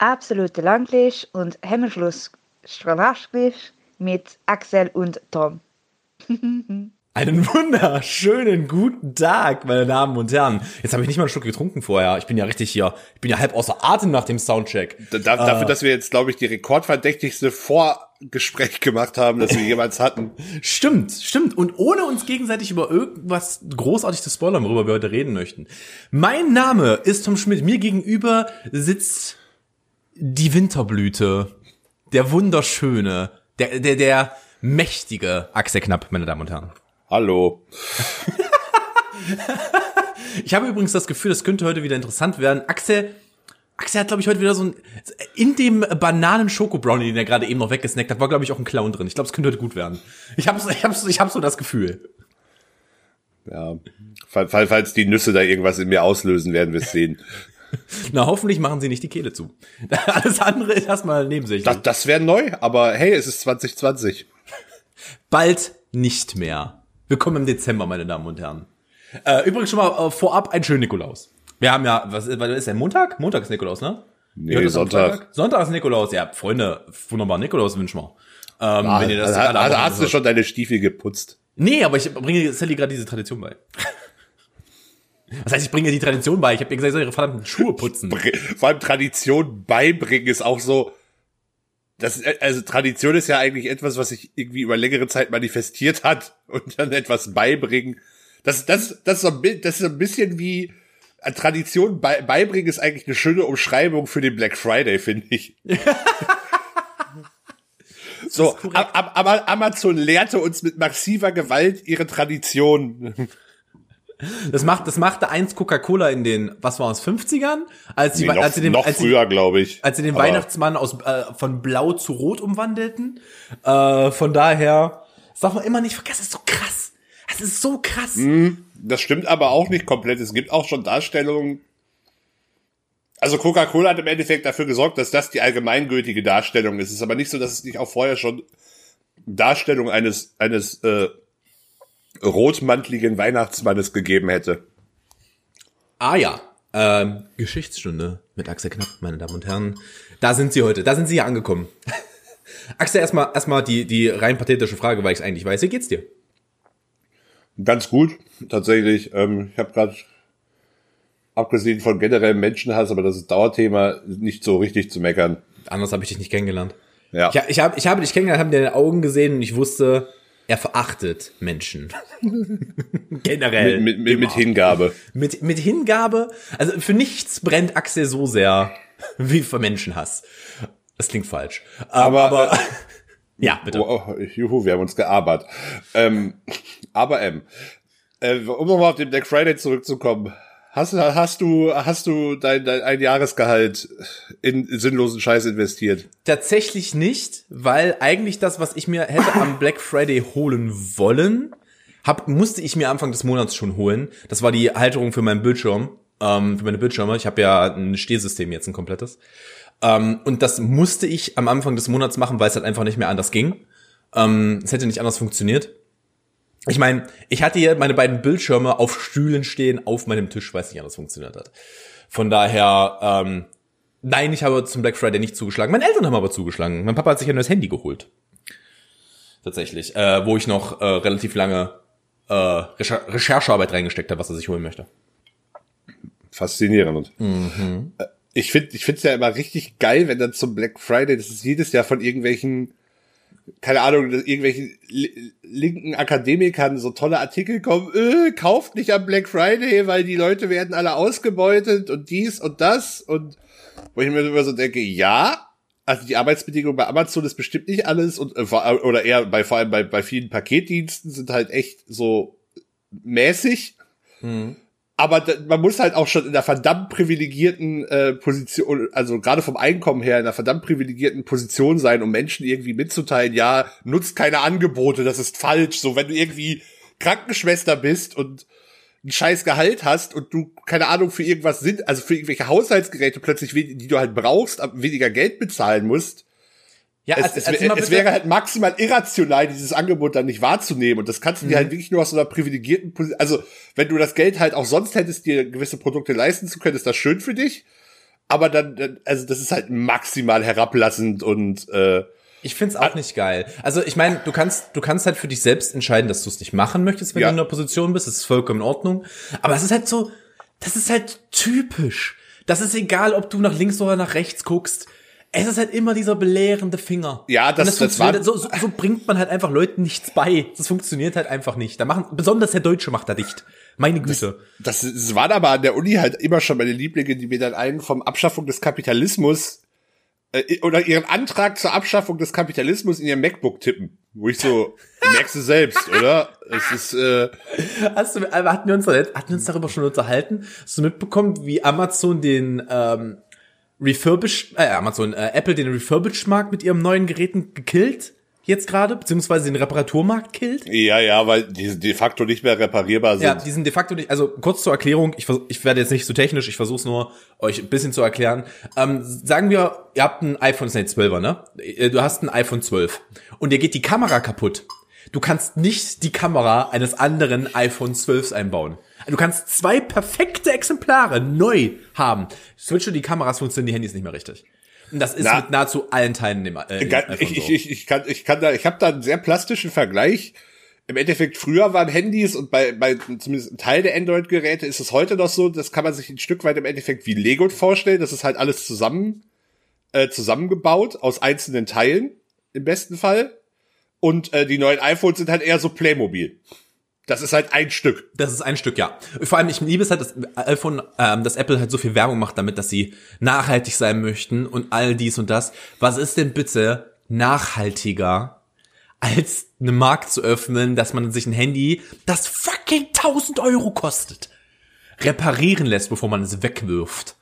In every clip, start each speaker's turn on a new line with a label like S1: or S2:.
S1: absolute Landlich und Hemmschluss Stranaschlich mit Axel und Tom.
S2: Einen wunderschönen guten Tag, meine Damen und Herren. Jetzt habe ich nicht mal einen Schluck getrunken vorher. Ich bin ja richtig hier, ich bin ja halb außer Atem nach dem Soundcheck.
S3: Da, dafür, äh, dass wir jetzt, glaube ich, die rekordverdächtigste Vorgespräch gemacht haben, das wir jemals hatten.
S2: Stimmt, stimmt. Und ohne uns gegenseitig über irgendwas großartig zu spoilern, worüber wir heute reden möchten. Mein Name ist Tom Schmidt. Mir gegenüber sitzt die Winterblüte. Der wunderschöne, der, der, der mächtige Axel Knapp, meine Damen und Herren.
S3: Hallo.
S2: ich habe übrigens das Gefühl, das könnte heute wieder interessant werden. Axel, Axel hat, glaube ich, heute wieder so ein, in dem Bananen-Schoko-Brownie, den er gerade eben noch weggesnackt hat, war, glaube ich, auch ein Clown drin. Ich glaube, es könnte heute gut werden. Ich habe ich hab, ich hab so das Gefühl.
S3: Ja, falls die Nüsse da irgendwas in mir auslösen, werden wir es sehen.
S2: Na, hoffentlich machen sie nicht die Kehle zu. Alles andere ist erstmal neben sich.
S3: Das, das wäre neu, aber hey, es ist 2020.
S2: Bald nicht mehr. Willkommen im Dezember, meine Damen und Herren. Äh, übrigens schon mal äh, vorab ein schönen Nikolaus. Wir haben ja, was, was ist der Montag? Montag ist Nikolaus, ne?
S3: Nee, Sonntag.
S2: Sonntag ist Nikolaus. Ja, Freunde, wunderbar Nikolaus wünschen wir. Ähm,
S3: ah, wenn ihr das also, also hast du schon deine Stiefel geputzt?
S2: Nee, aber ich bringe Sally gerade diese Tradition bei. Was heißt, ich bringe die Tradition bei? Ich habe ihr gesagt, soll ihre verdammten Schuhe putzen.
S3: Vor allem Tradition beibringen ist auch so, das, also Tradition ist ja eigentlich etwas, was sich irgendwie über längere Zeit manifestiert hat und dann etwas beibringen. Das, das, das, ist, so ein, das ist ein bisschen wie äh, Tradition bei, beibringen ist eigentlich eine schöne Umschreibung für den Black Friday, finde ich. so, aber Amazon lehrte uns mit massiver Gewalt ihre Tradition.
S2: Das macht, das machte eins Coca-Cola in den, was war es, 50ern? Als sie,
S3: nee, noch,
S2: als sie
S3: den, noch als früher, glaube ich.
S2: Als sie den Weihnachtsmann aus, äh, von blau zu rot umwandelten. Äh, von daher, das darf man immer nicht vergessen, das ist so krass. Das ist so krass.
S3: Mm, das stimmt aber auch nicht komplett. Es gibt auch schon Darstellungen, also Coca-Cola hat im Endeffekt dafür gesorgt, dass das die allgemeingültige Darstellung ist. Es ist aber nicht so, dass es nicht auch vorher schon Darstellung eines, eines äh, rotmantligen Weihnachtsmannes gegeben hätte.
S2: Ah ja, ähm, Geschichtsstunde mit Axel Knapp, meine Damen und Herren. Da sind Sie heute, da sind Sie ja angekommen. Axel, erstmal erstmal die, die rein pathetische Frage, weil ich es eigentlich weiß. Wie geht's dir?
S3: Ganz gut, tatsächlich. Ähm, ich habe gerade, abgesehen von generellem Menschenhass, aber das ist Dauerthema, nicht so richtig zu meckern.
S2: Anders habe ich dich nicht kennengelernt. Ja. Ich, ich, hab, ich habe dich kennengelernt, habe dir in den Augen gesehen und ich wusste, er verachtet Menschen.
S3: Generell. Mit, mit, mit, Hingabe.
S2: Mit, mit Hingabe. Also für nichts brennt Axel so sehr wie für Menschenhass. Das klingt falsch.
S3: Aber, aber äh, ja, bitte. Oh, oh, juhu, wir haben uns gearbeitet. Ähm, aber ähm, äh, um nochmal auf den Black Friday zurückzukommen. Hast, hast du, hast du dein, dein ein Jahresgehalt in sinnlosen Scheiß investiert?
S2: Tatsächlich nicht, weil eigentlich das, was ich mir hätte am Black Friday holen wollen, hab, musste ich mir Anfang des Monats schon holen. Das war die Halterung für meinen Bildschirm, ähm, für meine Bildschirme. Ich habe ja ein Stehsystem jetzt, ein komplettes. Ähm, und das musste ich am Anfang des Monats machen, weil es halt einfach nicht mehr anders ging. Ähm, es hätte nicht anders funktioniert. Ich meine, ich hatte hier meine beiden Bildschirme auf Stühlen stehen auf meinem Tisch, weil es nicht anders funktioniert hat. Von daher, ähm, nein, ich habe zum Black Friday nicht zugeschlagen. Meine Eltern haben aber zugeschlagen. Mein Papa hat sich ein neues Handy geholt. Tatsächlich. Äh, wo ich noch äh, relativ lange äh, Recher Recherchearbeit reingesteckt habe, was er sich holen möchte.
S3: Faszinierend. Mhm. Äh, ich finde ich finde es ja immer richtig geil, wenn dann zum Black Friday, das ist jedes Jahr von irgendwelchen keine Ahnung, irgendwelchen linken Akademikern so tolle Artikel kommen, äh, kauft nicht am Black Friday, weil die Leute werden alle ausgebeutet und dies und das und wo ich mir immer so denke, ja, also die Arbeitsbedingungen bei Amazon ist bestimmt nicht alles und äh, oder eher bei vor allem bei, bei vielen Paketdiensten sind halt echt so mäßig. Hm aber man muss halt auch schon in einer verdammt privilegierten äh, Position, also gerade vom Einkommen her in einer verdammt privilegierten Position sein, um Menschen irgendwie mitzuteilen, ja, nutzt keine Angebote, das ist falsch. So, wenn du irgendwie Krankenschwester bist und ein scheiß Gehalt hast und du, keine Ahnung, für irgendwas sind, also für irgendwelche Haushaltsgeräte plötzlich, die du halt brauchst, weniger Geld bezahlen musst, ja, es, es, es, es wäre halt maximal irrational, dieses Angebot dann nicht wahrzunehmen. Und das kannst du mhm. dir halt wirklich nur aus so einer privilegierten Position. Also, wenn du das Geld halt auch sonst hättest, dir gewisse Produkte leisten zu können, ist das schön für dich. aber dann, dann also das ist halt maximal herablassend und äh,
S2: Ich find's auch nicht geil. Also ich meine, du kannst, du kannst halt für dich selbst entscheiden, dass du es nicht machen möchtest, wenn
S3: Ja.
S2: du in einer Position bist. Das ist vollkommen in Ordnung. Aber es ist halt so, das ist halt typisch. Das ist egal, ob du nach links oder nach rechts guckst. Es ist halt immer dieser belehrende Finger.
S3: Ja, das-
S2: Und
S3: das
S2: funktioniert-
S3: war-
S2: so, so, so bringt man halt einfach Leuten nichts bei. Das funktioniert halt einfach nicht. Da machen, besonders der Deutsche macht da dicht. Meine Güte.
S3: das, das waren aber an der Uni halt immer schon meine Lieblinge, die mir dann einen vom Abschaffung des Kapitalismus äh, oder ihren Antrag zur Abschaffung des Kapitalismus in ihr MacBook tippen. Wo ich so, merkst du selbst, oder? Es ist, äh,
S2: Hast du, aber hatten wir uns, hatten wir uns darüber schon unterhalten? Hast du mitbekommen, wie Amazon den ähm, Refurbish, äh, Amazon, äh, Apple den Refurbish-Markt mit ihrem neuen Geräten gekillt? Jetzt gerade, beziehungsweise den Reparaturmarkt killt?
S3: ja, ja, weil die de facto nicht mehr reparierbar sind.
S2: Ja, die sind de facto nicht, also kurz zur Erklärung, ich, ich werde jetzt nicht so technisch, ich versuche es nur, euch ein bisschen zu erklären. Ähm, sagen wir, ihr habt ein iPhone, ist ein 12er, ne? Äh, Du hast ein iPhone 12 und dir geht die Kamera kaputt. Du kannst nicht die Kamera eines anderen iPhone 12s einbauen. Du kannst zwei perfekte Exemplare neu haben. Switche die Kameras, funktionieren die Handys nicht mehr richtig. Und das ist
S3: Na.
S2: mit nahezu allen Teilen im, äh,
S3: ich, ich, ich, ich kann, ich kann da, ich habe da einen sehr plastischen Vergleich. Im Endeffekt früher waren Handys und bei, bei zumindest ein Teil der Android-Geräte ist es heute noch so, das kann man sich ein Stück weit im Endeffekt wie Lego vorstellen. Das ist halt alles zusammen äh, zusammengebaut aus einzelnen Teilen im besten Fall. Und äh, die neuen iPhones sind halt eher so Playmobil. Das ist halt ein Stück.
S2: Das ist ein Stück, ja. Vor allem, ich liebe es halt, dass iPhone, ähm, dass Apple halt so viel Werbung macht damit, dass sie nachhaltig sein möchten und all dies und das. Was ist denn bitte nachhaltiger, als eine Markt zu öffnen, dass man sich ein Handy, das fucking 1000 Euro kostet, reparieren lässt, bevor man es wegwirft?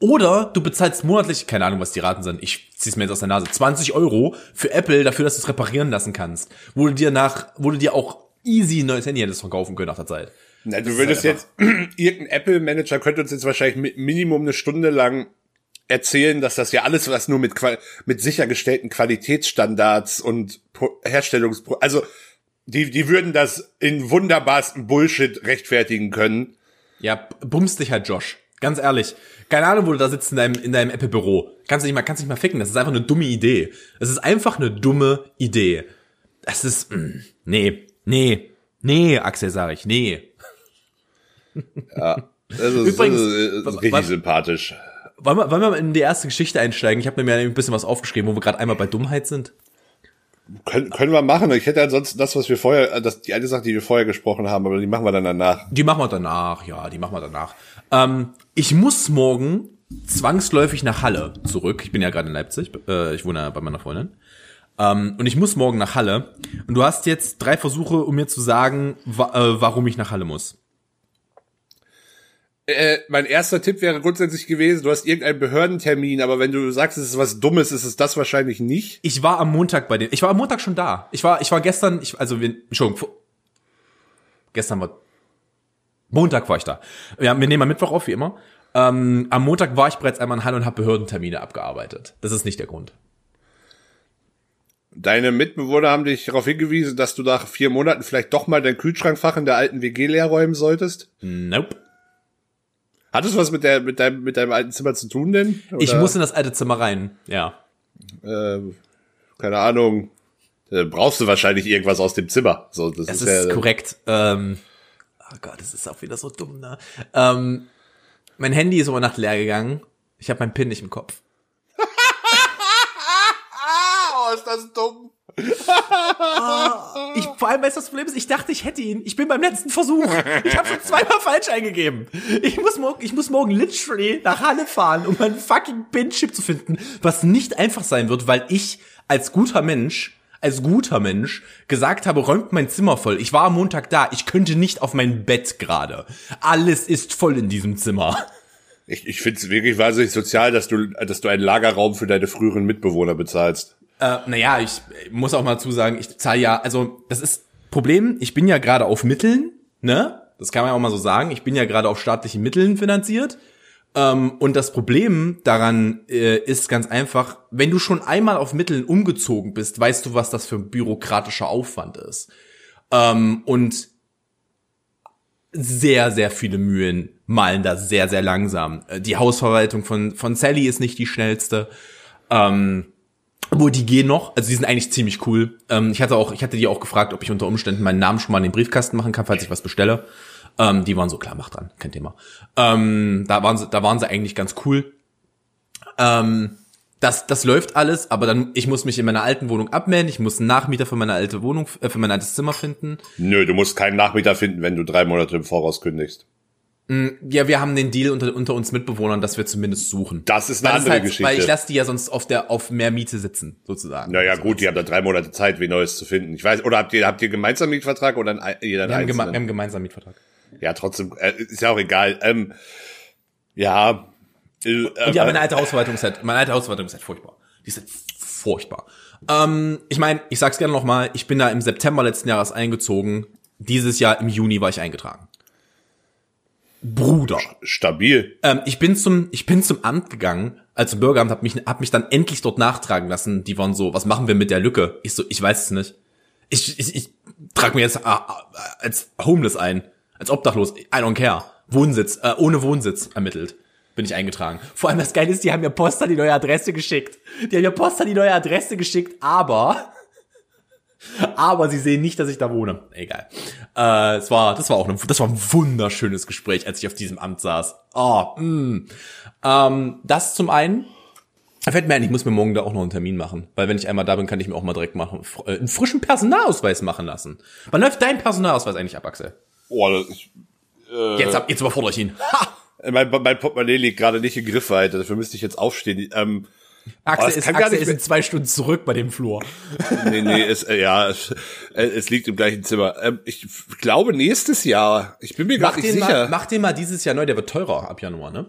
S2: Oder du bezahlst monatlich, keine Ahnung, was die Raten sind, ich zieh's mir jetzt aus der Nase, 20 Euro für Apple dafür, dass du es reparieren lassen kannst. Wo du dir nach, wo du dir auch easy ein neues Handy hättest verkaufen können nach der Zeit.
S3: Na, du würdest
S2: halt
S3: jetzt, irgendein Apple-Manager könnte uns jetzt wahrscheinlich mi Minimum eine Stunde lang erzählen, dass das ja alles, was nur mit, mit sichergestellten Qualitätsstandards und Pro Herstellungspro, also, die, die würden das in wunderbarsten Bullshit rechtfertigen können.
S2: Ja, bumst dich halt, Josh. Ganz ehrlich. Keine Ahnung, wo du da sitzt in deinem, in deinem Apple-Büro. Kannst du nicht mal, kannst nicht mal ficken. Das ist einfach eine dumme Idee. Es ist einfach eine dumme Idee. Das ist, mm, nee, nee, nee, Axel, sag ich, nee.
S3: Das ist,
S2: Übrigens,
S3: das ist, das ist richtig
S2: was-
S3: sympathisch.
S2: Wollen wir, wollen wir mal in die erste Geschichte einsteigen? Ich habe mir ein bisschen was aufgeschrieben, wo wir gerade einmal bei Dummheit sind.
S3: Können, können wir machen. Ich hätte ansonsten das, was wir vorher, äh, das, die eine Sache, die wir vorher gesprochen haben, aber die machen wir dann danach.
S2: Die machen wir danach, ja, die machen wir danach. Ähm, ich muss morgen zwangsläufig nach Halle zurück. Ich bin ja gerade in Leipzig, äh, ich wohne ja bei meiner Freundin. Ähm, und ich muss morgen nach Halle. Und du hast jetzt drei Versuche, um mir zu sagen, wa äh, warum ich nach Halle muss.
S3: Äh, mein erster Tipp wäre grundsätzlich gewesen, du hast irgendeinen Behördentermin, aber wenn du sagst, es ist was Dummes, ist es das wahrscheinlich nicht.
S2: Ich war am Montag bei denen. Ich war am Montag schon da. Ich war, ich war gestern, ich, also wir, Entschuldigung, gestern war Montag war ich da. Ja, wir nehmen am Mittwoch auf, wie immer. Ähm, am Montag war ich bereits einmal in Halle und habe Behördentermine abgearbeitet. Das ist nicht der Grund.
S3: Deine Mitbewohner haben dich darauf hingewiesen, dass du nach vier Monaten vielleicht doch mal dein Kühlschrankfach in der alten WG leer räumen solltest.
S2: Nope.
S3: Hat es was mit, der, mit, deinem, mit deinem alten Zimmer zu tun denn?
S2: Ich
S3: Oder,
S2: muss in das alte Zimmer rein. Ja.
S3: äh, keine Ahnung. Äh, brauchst du wahrscheinlich irgendwas aus dem Zimmer. So, das,
S2: Das
S3: ist,
S2: ist
S3: ja,
S2: korrekt. Ähm, oh Gott, das ist auch wieder so dumm, ne? Ähm, mein Handy ist über Nacht leer gegangen. Ich habe meinen PIN nicht im Kopf.
S3: Ah, oh, ist das dumm.
S2: Ich, vor allem, weißt du, das Problem ist, ich dachte, ich hätte ihn. Ich bin beim letzten Versuch. Ich habe schon zweimal falsch eingegeben. Ich muss, morgen, ich muss morgen literally nach Halle fahren, um meinen fucking PIN-Chip zu finden, was nicht einfach sein wird, weil ich als guter Mensch, als guter Mensch gesagt habe, räumt mein Zimmer voll. Ich war am Montag da. Ich könnte nicht auf mein Bett gerade. Alles ist voll in diesem Zimmer.
S3: Ich, ich finde es wirklich wahnsinnig sozial, dass du, dass du einen Lagerraum für deine früheren Mitbewohner bezahlst.
S2: Äh, naja, ich muss auch mal zusagen, ich zahle ja, also das ist Problem, ich bin ja gerade auf Mitteln, ne? Das kann man ja auch mal so sagen. Ich bin ja gerade auf staatlichen Mitteln finanziert. Ähm, und das Problem daran äh, ist ganz einfach, wenn du schon einmal auf Mitteln umgezogen bist, weißt du, was das für ein bürokratischer Aufwand ist. Ähm, und sehr, sehr viele Mühlen malen da sehr, sehr langsam. Äh, Die Hausverwaltung von, von Sally ist nicht die schnellste. Ähm, wo die gehen noch, also die sind eigentlich ziemlich cool. Ähm, ich hatte auch, ich hatte die auch gefragt, ob ich unter Umständen meinen Namen schon mal in den Briefkasten machen kann, falls ich was bestelle. Ähm, die waren so klar, mach dran, kein Thema. Ähm, da waren sie, da waren sie eigentlich ganz cool. Ähm, das, das läuft alles, aber dann, ich muss mich in meiner alten Wohnung abmelden, ich muss einen Nachmieter für meine alte Wohnung, äh, für mein altes Zimmer finden.
S3: Nö, du musst keinen Nachmieter finden, wenn du drei Monate im Voraus kündigst.
S2: Ja, wir haben den Deal unter, unter uns Mitbewohnern, dass wir zumindest suchen.
S3: Das ist eine
S2: es
S3: andere
S2: halt,
S3: Geschichte.
S2: Weil ich lasse die ja sonst auf der auf mehr Miete sitzen, sozusagen.
S3: naja, gut, die haben da drei Monate Zeit, wie Neues zu finden. Ich weiß, oder habt ihr, habt ihr gemeinsam Mietvertrag oder ein, jeder
S2: wir, haben geme wir haben gemeinsam Mietvertrag.
S3: Ja, trotzdem, äh, ist ja auch egal. Ähm, ja. Äh,
S2: Und ja, meine alte Hausverwaltung ist halt, meine alte Verwaltung ist halt furchtbar. Die ist halt furchtbar. Ähm, ich meine, ich sag's gerne nochmal, ich bin da im September letzten Jahres eingezogen. Dieses Jahr im Juni war ich eingetragen. Bruder.
S3: stabil.
S2: Ähm, ich bin zum, ich bin zum Amt gegangen, als Bürgeramt, hab mich, hab mich dann endlich dort nachtragen lassen. Die waren so, was machen wir mit der Lücke? Ich so, ich weiß es nicht. Ich, ich, ich trag mir jetzt äh, äh, als Homeless ein, als Obdachlos, I don't care. Wohnsitz, äh, ohne Wohnsitz ermittelt. Bin ich eingetragen. Vor allem das Geile ist, die haben mir Post an die neue Adresse geschickt. Die haben mir Post an die neue Adresse geschickt, aber aber sie sehen nicht, dass ich da wohne. Egal. Äh, es war, das war auch ein, das war ein wunderschönes Gespräch, als ich auf diesem Amt saß. Oh, mm. ähm, das zum einen. Fällt mir ein, ich muss mir morgen da auch noch einen Termin machen. Weil wenn ich einmal da bin, kann ich mir auch mal direkt machen, äh, einen frischen Personalausweis machen lassen. Wann läuft dein Personalausweis eigentlich ab, Axel?
S3: Oh, das, ich,
S2: Jetzt, ab, jetzt überfordere ich ihn. Ha!
S3: äh, mein, mein Portemonnaie liegt gerade nicht in Griffweite, dafür müsste ich jetzt aufstehen. Ähm,
S2: Axel,
S3: das
S2: ist, Axel ist in zwei Stunden zurück bei dem Flur.
S3: nee, nee, es, äh, ja, es, äh, es liegt im gleichen Zimmer. Ähm, ich glaube nächstes Jahr. Ich bin mir gar nicht
S2: den,
S3: sicher.
S2: mal, mach den mal dieses Jahr neu, der wird teurer ab Januar, ne?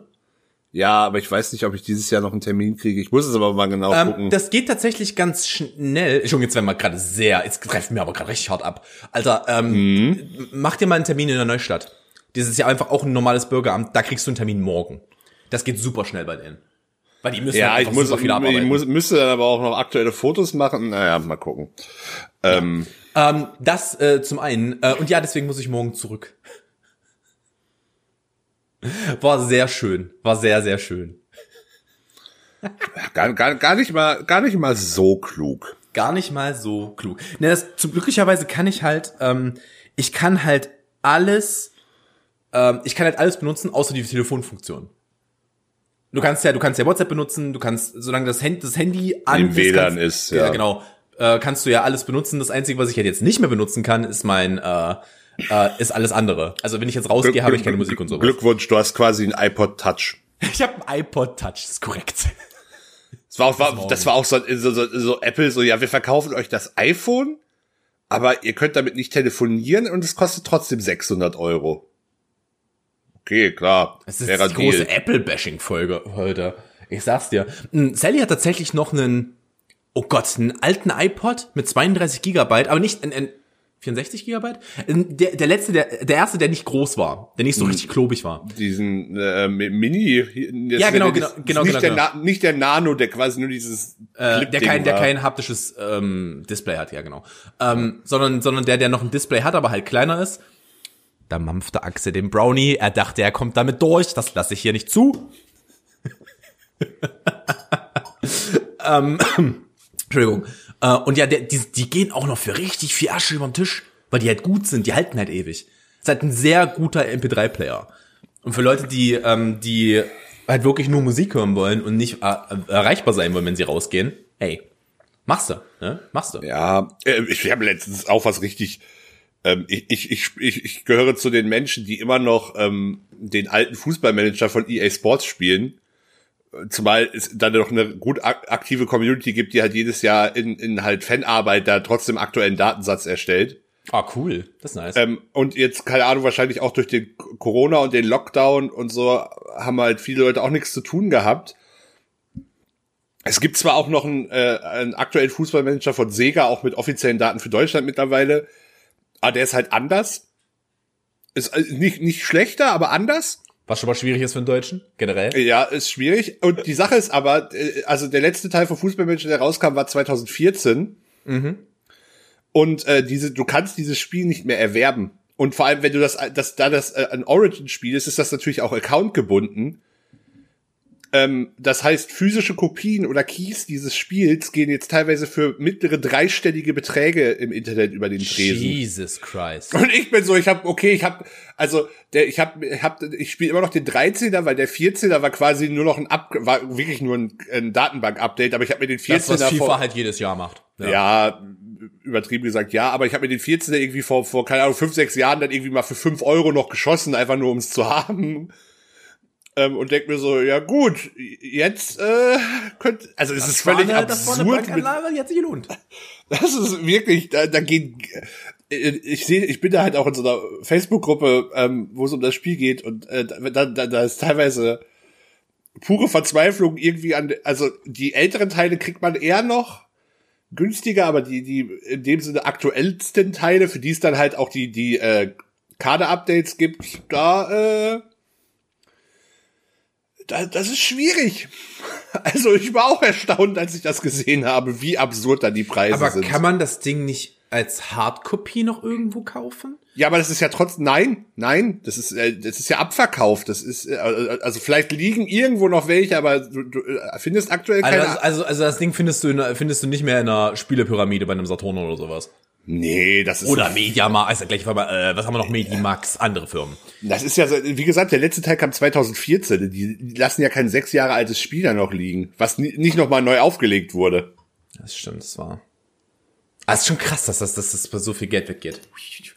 S3: ja, aber ich weiß nicht, ob ich dieses Jahr noch einen Termin kriege. Ich muss es aber mal genau
S2: Ähm,
S3: gucken.
S2: das geht tatsächlich ganz schnell. Entschuldigung, jetzt werden wir gerade sehr, jetzt greift mir aber gerade richtig hart ab. Alter, ähm,
S3: Mhm.
S2: mach dir mal einen Termin in der Neustadt. Das ist ja einfach auch ein normales Bürgeramt, da kriegst du einen Termin morgen. Das geht super schnell bei denen. Weil die müssen
S3: ja,
S2: halt
S3: ich muss,
S2: super viel
S3: ich
S2: abarbeiten.
S3: muss, müsste dann aber auch noch aktuelle Fotos machen. Naja, mal gucken. Ähm,
S2: ähm, das äh, zum einen. Äh, und ja, deswegen muss ich morgen zurück. War sehr schön. War sehr, sehr schön.
S3: gar, gar, gar nicht mal, gar nicht mal so klug.
S2: gar nicht mal so klug. Ne, das, zum glücklicherweise kann ich halt, ähm, ich kann halt alles, ähm, ich kann halt alles benutzen, außer die Telefonfunktion. Du kannst ja, du kannst ja WhatsApp benutzen, du kannst, solange das Handy, das Handy an
S3: Im WLAN
S2: kannst,
S3: ist, ja.
S2: genau, äh, kannst du ja alles benutzen. Das Einzige, was ich halt jetzt nicht mehr benutzen kann, ist mein, äh, äh, ist alles andere. Also wenn ich jetzt rausgehe, habe ich keine Musik und sowas.
S3: Glückwunsch, du hast quasi einen iPod Touch.
S2: Ich habe ein iPod Touch, ist korrekt.
S3: Das war auch, war, das war auch so, so, so, so Apple, so, ja, wir verkaufen euch das iPhone, aber ihr könnt damit nicht telefonieren und es kostet trotzdem 600 Euro. Okay, klar.
S2: Es ist die große. Apple-Bashing-Folge heute. Ich sag's dir. Mm, Sally hat tatsächlich noch einen, oh Gott, einen alten iPod mit 32 Gigabyte, aber nicht, ein, ein 64 Gigabyte? Ein- Der, der letzte, der, der erste, der nicht groß war, der nicht so richtig klobig war.
S3: Diesen äh, Mini.
S2: Ja, genau, genau, genau,
S3: Nicht,
S2: genau,
S3: der
S2: genau.
S3: Na, nicht der Nano, der quasi nur dieses
S2: Äh, der kein, der
S3: war.
S2: kein haptisches ähm, Display hat, ja genau. Ähm, sondern, sondern der, der noch ein Display hat, aber halt kleiner ist. Da mampfte Axel den Brownie. Er dachte, er kommt damit durch. Das lasse ich hier nicht zu. ähm, Entschuldigung. Äh, und ja, die, die gehen auch noch für richtig viel Asche über den Tisch, weil die halt gut sind. Die halten halt ewig. Ist halt ein sehr guter MP3-Player. Und für Leute, die, ähm, die halt wirklich nur Musik hören wollen und nicht äh, erreichbar sein wollen, wenn sie rausgehen, hey, machst du, ne? Machst du.
S3: Ja, äh, ich habe letztens auch was richtig. Ähm, ich, ich, ich, ich, gehöre zu den Menschen, die immer noch ähm, den alten Fußballmanager von EA Sports spielen. Zumal es dann noch eine gut ak aktive Community gibt, die halt jedes Jahr in, in halt Fanarbeit da trotzdem aktuellen Datensatz erstellt.
S2: Ah, cool. Das ist nice.
S3: Ähm, und jetzt, keine Ahnung, wahrscheinlich auch durch den Corona und den Lockdown und so haben halt viele Leute auch nichts zu tun gehabt. Es gibt zwar auch noch einen, äh, einen aktuellen Fußballmanager von Sega, auch mit offiziellen Daten für Deutschland mittlerweile, aber der ist halt anders. Ist äh, nicht, nicht schlechter, aber anders.
S2: Was schon mal schwierig ist für einen Deutschen, generell.
S3: Ja, ist schwierig. Und die Sache ist aber, äh, also der letzte Teil von Fußballmanager, der rauskam, war 2014. Und äh, diese, du kannst dieses Spiel nicht mehr erwerben. Und vor allem, wenn du das, das da das äh, ein Origin-Spiel ist, ist das natürlich auch Account gebunden. Ähm, das heißt, physische Kopien oder Keys dieses Spiels gehen jetzt teilweise für mittlere dreistellige Beträge im Internet über den Tresen.
S2: Jesus Christ.
S3: Und ich bin so, ich habe okay, ich habe also der ich habe ich hab, ich spiele immer noch den 13er, weil der 14er war quasi nur noch ein Up war wirklich nur ein, ein Datenbank Update, aber ich habe mir den 14er
S2: Das, was FIFA
S3: vor,
S2: halt jedes Jahr macht.
S3: ja. übertrieben gesagt, ja, aber ich habe mir den 14er irgendwie vor vor keine Ahnung, fünf, sechs Jahren dann irgendwie mal für fünf Euro noch geschossen, einfach nur um es zu haben. Ähm, und denk mir so, ja gut, jetzt äh, könnte, also es ist völlig
S2: eine, Das war eine
S3: absurd.
S2: Bankanlage, die hat sich gelohnt.
S3: das ist wirklich, da, da geht, ich sehe, ich bin da halt auch in so einer Facebook-Gruppe, ähm, wo es um das Spiel geht und äh, da, da, da ist teilweise pure Verzweiflung irgendwie an, also die älteren Teile kriegt man eher noch günstiger, aber die, die in dem Sinne aktuellsten Teile, für die es dann halt auch die, die äh, Kader-Updates gibt, da, äh, da, das ist schwierig. Also ich war auch erstaunt, als ich das gesehen habe, wie absurd da die Preise
S2: Aber
S3: sind.
S2: kann man das Ding nicht als Hardkopie noch irgendwo kaufen?
S3: Ja, aber das ist ja trotzdem nein, nein, das ist äh, das ist ja abverkauft. Das ist äh, also vielleicht liegen irgendwo noch welche, aber du, du äh, findest aktuell keine.
S2: Also, also, also das Ding findest du, in, findest du nicht mehr in einer Spielepyramide bei einem Saturn oder sowas.
S3: Nee, das ist
S2: Oder Mediamarkt, also gleich, äh, was haben wir noch? Medimax, andere Firmen.
S3: das ist ja wie gesagt, der letzte Teil kam 2014. Die, lassen ja kein sechs Jahre altes Spiel da noch liegen, was ni nicht noch mal neu aufgelegt wurde.
S2: Das stimmt, das war. Ah, ist schon krass, dass das, dass das bei so viel Geld weggeht.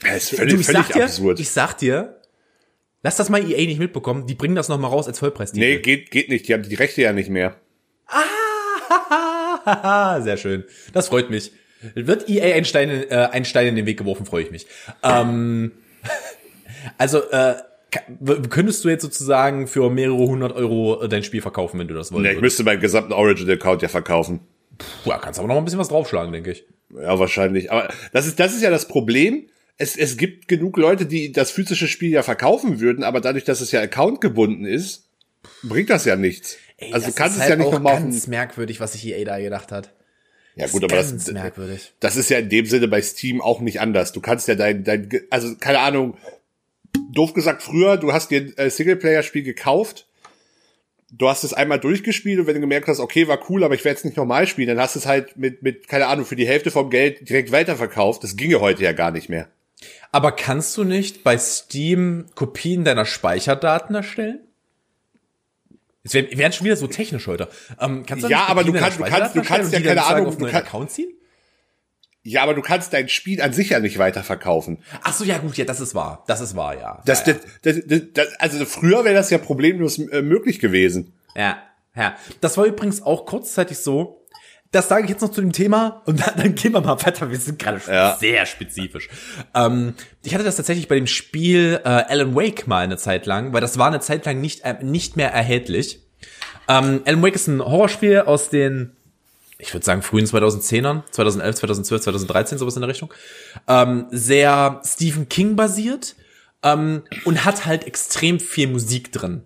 S3: Das ist
S2: Du,
S3: völlig,
S2: ich
S3: völlig
S2: dir,
S3: absurd.
S2: Ich sag dir, lass das mal EA nicht mitbekommen, die bringen das noch mal raus als Vollpreistitel.
S3: nee, geht geht nicht. Die haben die Rechte ja nicht mehr.
S2: Haha, sehr schön. Das freut mich. Wird EA ein Stein, in- äh, ein Stein in den Weg geworfen, freue ich mich. Ähm, also, äh, könntest du jetzt sozusagen für mehrere hundert Euro äh, dein Spiel verkaufen, wenn du das
S3: Ja,
S2: wolltest?
S3: ich müsste meinen gesamten Origin-Account ja verkaufen.
S2: Ja, kannst aber noch ein bisschen was draufschlagen, denke ich.
S3: Ja, wahrscheinlich. Aber das ist, das ist ja das Problem. Es, es gibt genug Leute, die das physische Spiel ja verkaufen würden, aber dadurch, dass es ja Account gebunden ist, bringt das ja nichts.
S2: Ey,
S3: also
S2: das
S3: du kannst
S2: ist
S3: es ja
S2: halt
S3: nicht
S2: auch
S3: nochmal auf
S2: ganz
S3: den,
S2: merkwürdig, was sich EA da gedacht hat.
S3: Ja gut, aber das,
S2: merkwürdig.
S3: das ist ja in dem Sinne bei Steam auch nicht anders. Du kannst ja dein, dein also keine Ahnung, doof gesagt, früher, du hast dir ein äh, Singleplayer-Spiel gekauft, du hast es einmal durchgespielt und wenn du gemerkt hast, okay, war cool, aber ich werde es nicht nochmal spielen, dann hast du es halt mit, mit, keine Ahnung, für die Hälfte vom Geld direkt weiterverkauft. Das ginge heute ja gar nicht mehr.
S2: Aber kannst du nicht bei Steam Kopien deiner Speicherdaten erstellen? Jetzt werden, werden schon wieder so technisch heute. Ähm, kannst du
S3: Ja, aber du kannst- du kannst- du kannst ja keine Ahnung,
S2: Auf
S3: du
S2: einen
S3: kann-
S2: Account ziehen?
S3: Ja, aber du kannst dein Spiel an sich ja nicht weiterverkaufen.
S2: Ach so, ja gut, ja, das ist wahr. Das ist wahr, ja.
S3: Das,
S2: ja,
S3: das, das, das, das, also früher wäre das ja problemlos äh, möglich gewesen.
S2: ja, ja. Das war übrigens auch kurzzeitig so. Das sage ich jetzt noch zu dem Thema und dann, dann gehen wir mal weiter. Wir sind gerade schon
S3: Ja.
S2: sehr spezifisch. Ähm, ich hatte das tatsächlich bei dem Spiel äh, Alan Wake mal eine Zeit lang, weil das war eine Zeit lang nicht, äh, nicht mehr erhältlich. Ähm, Alan Wake ist ein Horrorspiel aus den, ich würde sagen, frühen 2010ern, 2011, 2012, 2013, sowas in der Richtung. Ähm, sehr Stephen King basiert ähm, und hat halt extrem viel Musik drin.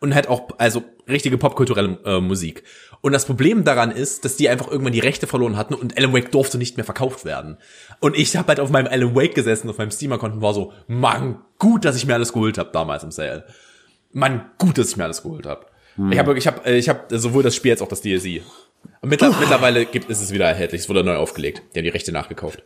S2: Und halt auch, also richtige popkulturelle äh, Musik. Und das Problem daran ist, dass die einfach irgendwann die Rechte verloren hatten und Alan Wake durfte nicht mehr verkauft werden. Und ich habe halt auf meinem Alan Wake gesessen, auf meinem Steam-Account und war so, Mann, gut, dass ich mir alles geholt habe damals im Sale. Mann, gut, dass ich mir alles geholt habe. Ich habe ich hab, ich hab sowohl das Spiel als auch das DLC. Und mittler, mittlerweile gibt, ist es wieder erhältlich. Es wurde neu aufgelegt. Die haben die Rechte nachgekauft.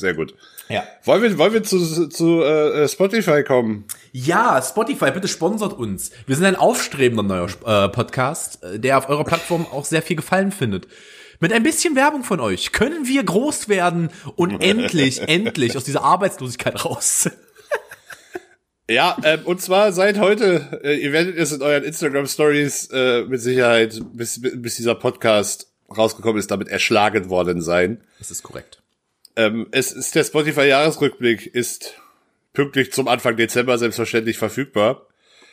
S3: Sehr gut.
S2: Ja.
S3: Wollen wir, wollen wir zu, zu äh, Spotify kommen?
S2: Ja, Spotify, bitte sponsert uns. Wir sind ein aufstrebender neuer äh, Podcast, äh, der auf eurer Plattform auch sehr viel Gefallen findet. Mit ein bisschen Werbung von euch können wir groß werden und endlich, endlich aus dieser Arbeitslosigkeit raus.
S3: Ja, ähm, und zwar seit heute, äh, ihr werdet es in euren Instagram Stories äh, mit Sicherheit, bis, bis dieser Podcast rausgekommen ist, damit erschlagen worden sein.
S2: Das ist korrekt.
S3: Ähm, es ist der Spotify Jahresrückblick, ist pünktlich zum Anfang Dezember selbstverständlich verfügbar.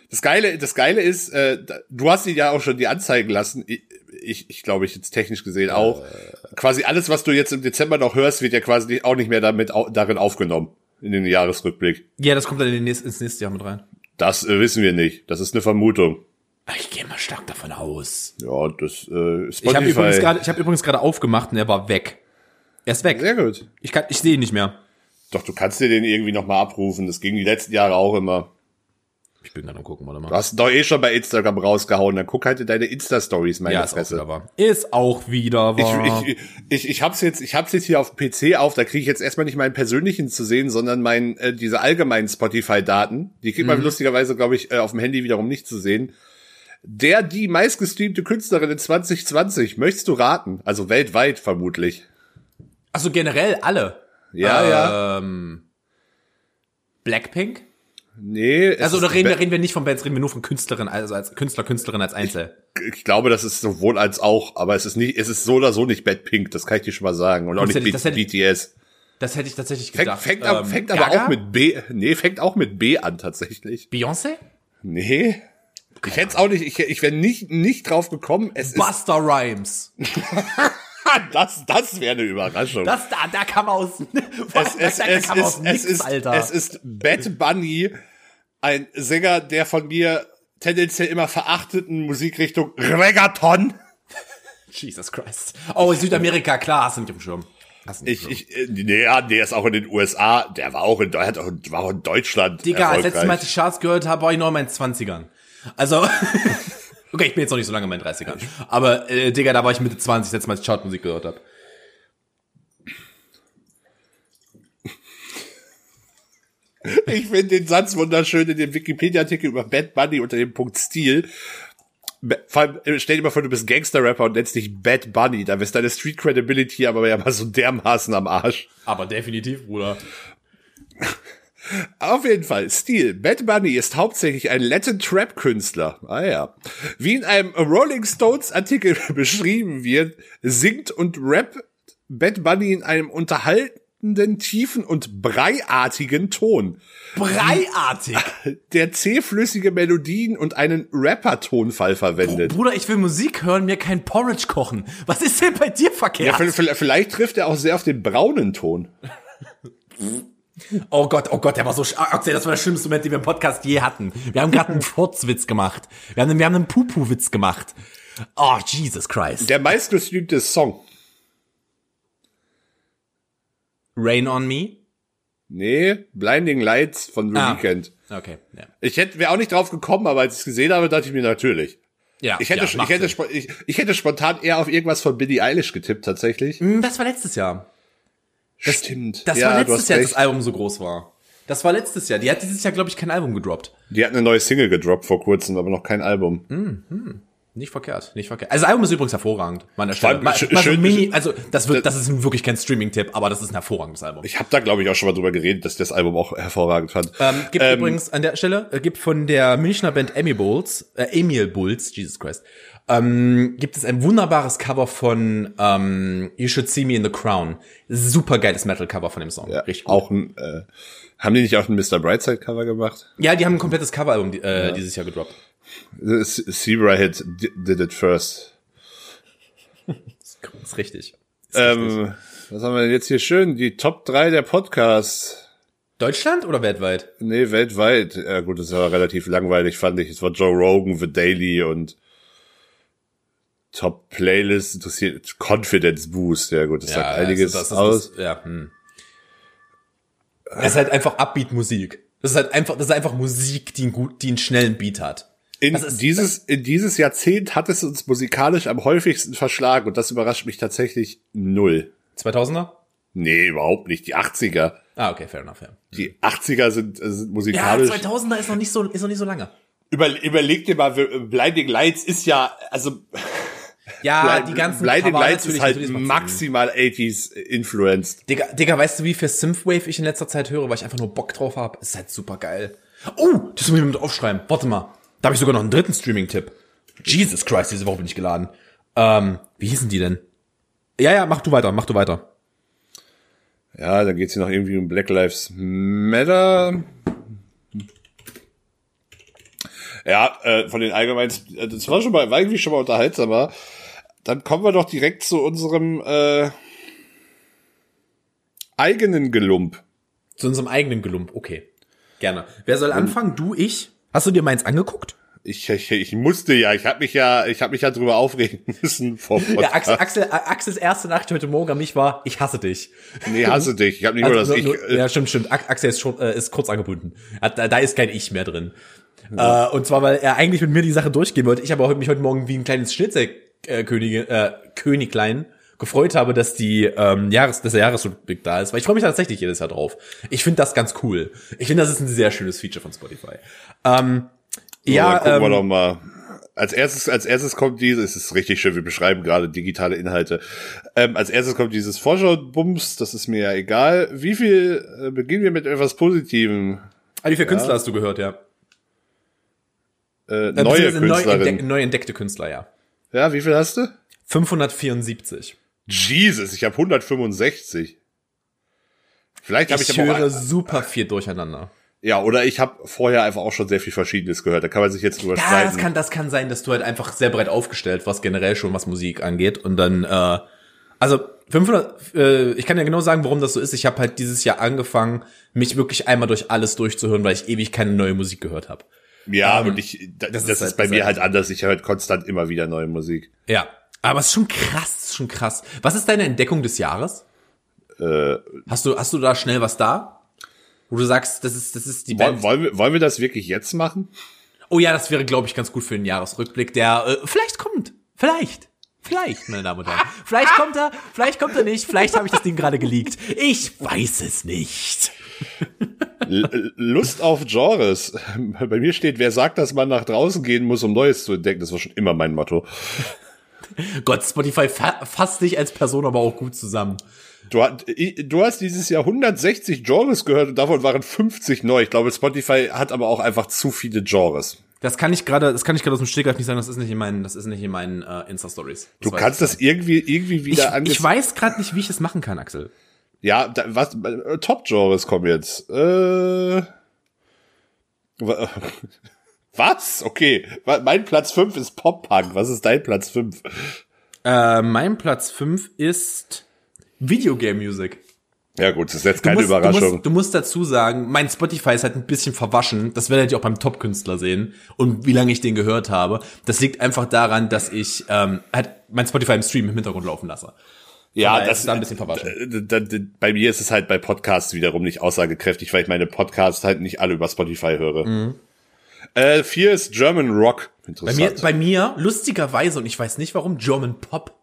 S3: Das Geile, das Geile ist, äh, du hast ihn ja auch schon die anzeigen lassen. Ich, ich, ich glaube, ich jetzt technisch gesehen auch. Quasi alles, was du jetzt im Dezember noch hörst, wird ja quasi auch nicht mehr damit au darin aufgenommen in den Jahresrückblick.
S2: Ja, das kommt dann in den nächsten, ins nächste Jahr mit rein.
S3: Das äh, wissen wir nicht. Das ist eine Vermutung.
S2: Ich gehe mal stark davon aus.
S3: Ja, das äh,
S2: Ich habe
S3: Spotify.
S2: übrigens gerade, ich habe übrigens gerade aufgemacht und er war weg. Er ist weg.
S3: Sehr gut.
S2: Ich kann, ich sehe ihn nicht mehr.
S3: Doch, du kannst dir den irgendwie nochmal abrufen. Das ging die letzten Jahre auch immer.
S2: Ich bin gerade am gucken, warte
S3: Du
S2: mal.
S3: hast ihn doch eh schon bei Instagram rausgehauen. Dann guck halt in deine Insta-Stories, meine
S2: Ja, ist auch
S3: Fresse.
S2: wieder wahr. Ist auch wieder wahr.
S3: Ich, ich, ich, ich hab's jetzt, ich hab's jetzt hier auf dem PC auf, da kriege ich jetzt erstmal nicht meinen persönlichen zu sehen, sondern mein, äh, diese allgemeinen Spotify-Daten. Die kriegt man lustigerweise, glaube ich, äh, auf dem Handy wiederum nicht zu sehen. Der, die meistgestreamte Künstlerin in 2020, möchtest du raten? Also weltweit vermutlich.
S2: Also generell alle.
S3: Ja, ja.
S2: Ähm, Blackpink?
S3: Nee.
S2: Also
S3: ist
S2: oder reden reden wir nicht von Bands, reden wir nur von Künstlerin, also als Künstler, Künstlerin als Einzel.
S3: Ich glaube, das ist sowohl als auch, aber es ist nicht, es ist so oder so nicht Bad Pink, das kann ich dir schon mal sagen. Und auch nicht
S2: ich- das hätte ich-
S3: BTS.
S2: Das hätte ich tatsächlich
S3: Fängt,
S2: gedacht.
S3: fängt, ab,
S2: Ähm,
S3: fängt aber auch mit B, nee, fängt auch mit B an tatsächlich.
S2: Beyoncé?
S3: Nee. Ich hätte es auch nicht, ich, ich wäre nicht, nicht drauf gekommen. Es
S2: Buster Rhymes.
S3: das, das wäre eine Überraschung.
S2: Das da, da kam aus.
S3: es, es,
S2: da, da
S3: es,
S2: kam aus
S3: es,
S2: nix,
S3: es, ist,
S2: Alter.
S3: es ist Bad Bunny, ein Sänger, der von mir tendenziell immer verachteten Musikrichtung Reggaeton.
S2: Jesus Christ. Oh, Südamerika, klar, hast du nicht dem Schirm.
S3: Ich, ich, nee, ja, der ist auch in den USA, der war auch in, der hat auch, war auch in Deutschland.
S2: Digga, als letztes. Mal, als ich Charts gehört habe, war ich noch in meinen 20ern. Also, okay, ich bin jetzt noch nicht so lange in meinen 30ern. Aber, äh, Digga, da war ich Mitte 20, letztes Mal, als ich Chartmusik gehört habe.
S3: Ich finde den Satz wunderschön in dem Wikipedia-Artikel über Bad Bunny unter dem Punkt Stil. Ba- Vor allem, äh, stell dir mal vor, du bist Gangster-Rapper und nennst dich Bad Bunny. Da ist deine Street Credibility aber ja mal so dermaßen am Arsch.
S2: Aber definitiv, Bruder.
S3: Auf jeden Fall, Stil. Bad Bunny ist hauptsächlich ein Latin Trap Künstler. Ah ja. Wie in einem Rolling Stones Artikel beschrieben wird, singt und rappt Bad Bunny in einem unterhaltenden, tiefen und breiartigen Ton,
S2: Breiartig.
S3: der zähflüssige Melodien und einen Rapper-Tonfall verwendet.
S2: Bruder, ich will Musik hören, mir kein Porridge kochen. Was ist denn bei dir
S3: Ja,
S2: verkehrt?
S3: v- vielleicht trifft er auch sehr auf den braunen Ton.
S2: oh Gott, oh Gott, der war so Axel, das war der schlimmste Moment, den wir im Podcast je hatten. Wir haben gerade einen Furzwitz gemacht. Wir haben, wir haben einen Pupu-Witz gemacht. Oh, Jesus Christ.
S3: Der meistgestreamte Song.
S2: Rain on Me?
S3: Nee, Blinding Lights von The
S2: Ah.
S3: Weeknd.
S2: Okay, ja.
S3: Ich hätte wäre auch nicht drauf gekommen, aber als ich es gesehen habe, dachte ich mir natürlich.
S2: Ja,
S3: Ich hätte,
S2: ja,
S3: ich, hätte, ich, ich hätte spontan eher auf irgendwas von Billie Eilish getippt, tatsächlich.
S2: Hm, Das war letztes Jahr.
S3: Stimmt.
S2: Das
S3: ja,
S2: war letztes Jahr,
S3: recht.
S2: das Album so groß war. Das war letztes Jahr. Die hat dieses Jahr, glaube ich, kein Album gedroppt.
S3: Die hat eine neue Single gedroppt vor kurzem, aber noch kein Album.
S2: Nicht verkehrt, nicht verkehrt. Also das Album ist übrigens hervorragend. Der Stelle. Mal,
S3: sch-
S2: mal so
S3: schön-
S2: Mini, also das wird, das ist wirklich kein Streaming-Tipp, aber das ist ein hervorragendes Album.
S3: Ich habe da, glaube ich, auch schon mal drüber geredet, dass ich das Album auch hervorragend fand.
S2: Ähm, gibt
S3: Ähm,
S2: übrigens an der Stelle, äh, gibt von der Münchner Band Emil Bulls, äh, Emil Bulls, Jesus Christ, ähm, gibt es ein wunderbares Cover von ähm, You Should See Me in the Crown. Super geiles Metal-Cover von dem Song.
S3: ja,
S2: Richtig gut.
S3: auch ein, äh, haben die nicht auch ein Mr. Brightside Cover gemacht?
S2: Ja, die haben ein komplettes Coveralbum äh, dieses Jahr gedroppt.
S3: Zebra Hit di- did it first.
S2: Das ist richtig.
S3: Ähm, was haben wir denn jetzt hier schön? Die Top 3 der Podcasts.
S2: Deutschland oder weltweit?
S3: Nee, weltweit. Ja gut, das war relativ langweilig, fand ich. Es war Joe Rogan, The Daily und Top Playlist interessiert Confidence Boost. Ja gut, das sagt einiges
S2: das, das,
S3: aus.
S2: Das, ja, hm. Es ist halt einfach Upbeat-Musik. Das ist halt einfach, das ist einfach Musik, die einen gut, die einen schnellen Beat hat.
S3: In
S2: ist-
S3: dieses, in dieses Jahrzehnt hat es uns musikalisch am häufigsten verschlagen und das überrascht mich tatsächlich null.
S2: 2000er?
S3: Nee, überhaupt nicht. Die 80er.
S2: Ah, okay, fair enough, ja.
S3: Die 80er sind, äh, sind
S2: Ja,
S3: musikalisch.
S2: 2000er ist noch nicht so, ist noch nicht so lange.
S3: Über, überleg dir mal, Blinding Lights ist ja, also
S2: Ja, die ganzen
S3: Blinding Lights ist halt maximal 80s influenced.
S2: Digga, Digga, weißt du, wie viel Synthwave ich in letzter Zeit höre, weil ich einfach nur Bock drauf habe? Ist halt super geil. Oh, das muss ich mir mit aufschreiben. Warte mal. Da habe ich sogar noch einen dritten Streaming-Tipp. Jesus Christ, diese Woche bin ich geladen. Ähm, wie hießen die denn? Ja, ja, mach du weiter, mach du weiter.
S3: Ja, dann geht's hier noch irgendwie um Black Lives Matter. Ja, äh, von den allgemeinen, äh, das war schon mal, war irgendwie schon mal unterhaltsamer. Dann kommen wir doch direkt zu unserem äh, eigenen Gelump.
S2: Zu unserem eigenen Gelump, okay. Gerne. Wer soll anfangen? Du, ich? Hast du dir meins angeguckt?
S3: Ich, ich, ich musste ja, ich habe mich ja, ich habe mich ja drüber aufregen müssen vor
S2: Ja, Axel, Axel, Axels erste Nacht heute Morgen an mich war, ich hasse dich.
S3: Nee, hasse dich. Ich habe nicht nur, dass
S2: Also,
S3: ich.
S2: nur-
S3: äh,
S2: ja, stimmt, stimmt. Ax- Axel ist, schon, äh, ist kurz angebunden. Da, da ist kein Ich mehr drin. Äh, und zwar, weil er eigentlich mit mir die Sache durchgehen wollte. Ich aber heute, mich heute Morgen wie ein kleines Schnitzelkönige, äh, Königlein gefreut habe, dass die ähm, Jahres, dass der Jahresrückblick da ist, weil ich freue mich tatsächlich jedes Jahr drauf. Ich finde das ganz cool. Ich finde, das ist ein sehr schönes Feature von Spotify. Ähm,
S3: So,
S2: ja,
S3: gucken wir
S2: ähm,
S3: doch mal. Als erstes, als erstes kommt dieses, es ist richtig schön, wir beschreiben gerade digitale Inhalte. Ähm, als erstes kommt dieses Vorschau-Bums, das ist mir ja egal. Wie viel, äh, beginnen wir mit etwas Positivem?
S2: ah, wie viele Künstler hast du gehört, ja?
S3: Äh,
S2: Äh,
S3: neue
S2: beziehungsweise Neu,
S3: Künstlerin.
S2: entdeck, neu entdeckte Künstler, ja.
S3: ja, wie viel hast du?
S2: 574.
S3: Jesus, ich habe 165. Vielleicht habe ich,
S2: Ich höre
S3: auch,
S2: super viel durcheinander.
S3: ja, oder ich habe vorher einfach auch schon sehr viel Verschiedenes gehört. Da kann man sich jetzt drüber
S2: Ja,
S3: streiten.
S2: das kann, das kann sein, dass du halt einfach sehr breit aufgestellt warst, generell schon, was Musik angeht. Und dann, äh, also 500, äh, ich kann ja genau sagen, warum das so ist. Ich habe halt dieses Jahr angefangen, mich wirklich einmal durch alles durchzuhören, weil ich ewig keine neue Musik gehört habe.
S3: Ja,
S2: Ähm,
S3: und ich, da, das,
S2: das
S3: ist,
S2: ist halt-
S3: bei
S2: das
S3: mir
S2: ist
S3: halt
S2: halt-
S3: anders. Ich höre konstant immer wieder neue Musik.
S2: Ja, aber es ist schon krass, ist schon krass. Was ist deine Entdeckung des Jahres?
S3: Äh,
S2: Hast du, hast du da schnell was da? Wo du sagst, das ist, das ist die
S3: wollen,
S2: Band.
S3: wollen, wir, wollen wir das wirklich jetzt machen?
S2: Oh ja, das wäre, glaube ich, ganz gut für den Jahresrückblick, der äh, vielleicht kommt. Vielleicht. Vielleicht, meine Damen und Herren. Vielleicht kommt er, vielleicht kommt er nicht, vielleicht habe ich das Ding gerade geleakt. Ich weiß es nicht.
S3: Lust auf Genres. Bei mir steht, wer sagt, dass man nach draußen gehen muss, um Neues zu entdecken. Das war schon immer mein Motto.
S2: Gott, Spotify fa fasst dich als Person aber auch gut zusammen.
S3: Du, du hast dieses Jahr 160 Genres gehört und davon waren 50 neu. Ich glaube, Spotify hat aber auch einfach zu viele Genres.
S2: Das kann ich gerade, das kann ich gerade aus dem Stegreif nicht sagen, das ist nicht in meinen, das ist nicht in meinen äh, Insta-Stories.
S3: Du kannst das irgendwie, irgendwie wieder
S2: ich, ich weiß gerade nicht, wie ich das machen kann, Axel.
S3: Ja, da, was, äh, Top-Genres kommen jetzt. Äh, wa- was? Okay. Mein Platz 5 ist Pop-Punk. Was ist dein Platz 5?
S2: Äh, mein Platz 5 ist Videogame Music.
S3: Ja gut, das ist jetzt
S2: Du
S3: keine
S2: musst, du,
S3: Überraschung.
S2: musst, du musst dazu sagen, mein Spotify ist halt ein bisschen verwaschen. Das werdet ihr auch beim Top-Künstler sehen. Und wie lange ich den gehört habe. Das liegt einfach daran, dass ich ähm, halt mein Spotify im Stream im Hintergrund laufen lasse.
S3: Ja, das
S2: ist ein bisschen verwaschen.
S3: Bei mir ist es halt bei Podcasts wiederum nicht aussagekräftig, weil ich meine Podcasts halt nicht alle über Spotify höre. Äh, vier ist German Rock.
S2: Mhm. Bei mir,
S3: Interessant.
S2: bei mir, lustigerweise, und ich weiß nicht warum, German Pop.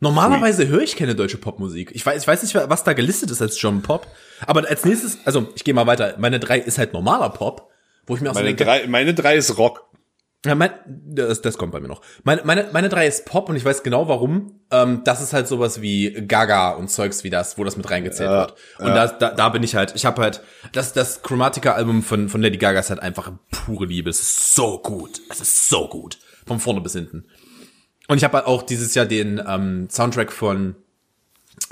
S2: Normalerweise höre ich keine deutsche Popmusik. Ich weiß, ich weiß nicht, was da gelistet ist als German Pop. Aber als nächstes, also ich gehe mal weiter. Meine drei ist halt normaler Pop, wo ich mir auch so
S3: meine,
S2: denke,
S3: drei, meine drei ist Rock.
S2: Ja, mein, das, das kommt bei mir noch. Meine, meine, meine drei ist Pop und ich weiß genau warum. Ähm, das ist halt sowas wie Gaga und Zeugs wie das, wo das mit reingezählt wird. Und da, da, da bin ich halt, ich habe halt, das, das Chromatica-Album von, von Lady Gaga ist halt einfach pure Liebe. Es ist so gut. Es ist so gut. Von vorne bis hinten. Und ich habe halt auch dieses Jahr den ähm, Soundtrack von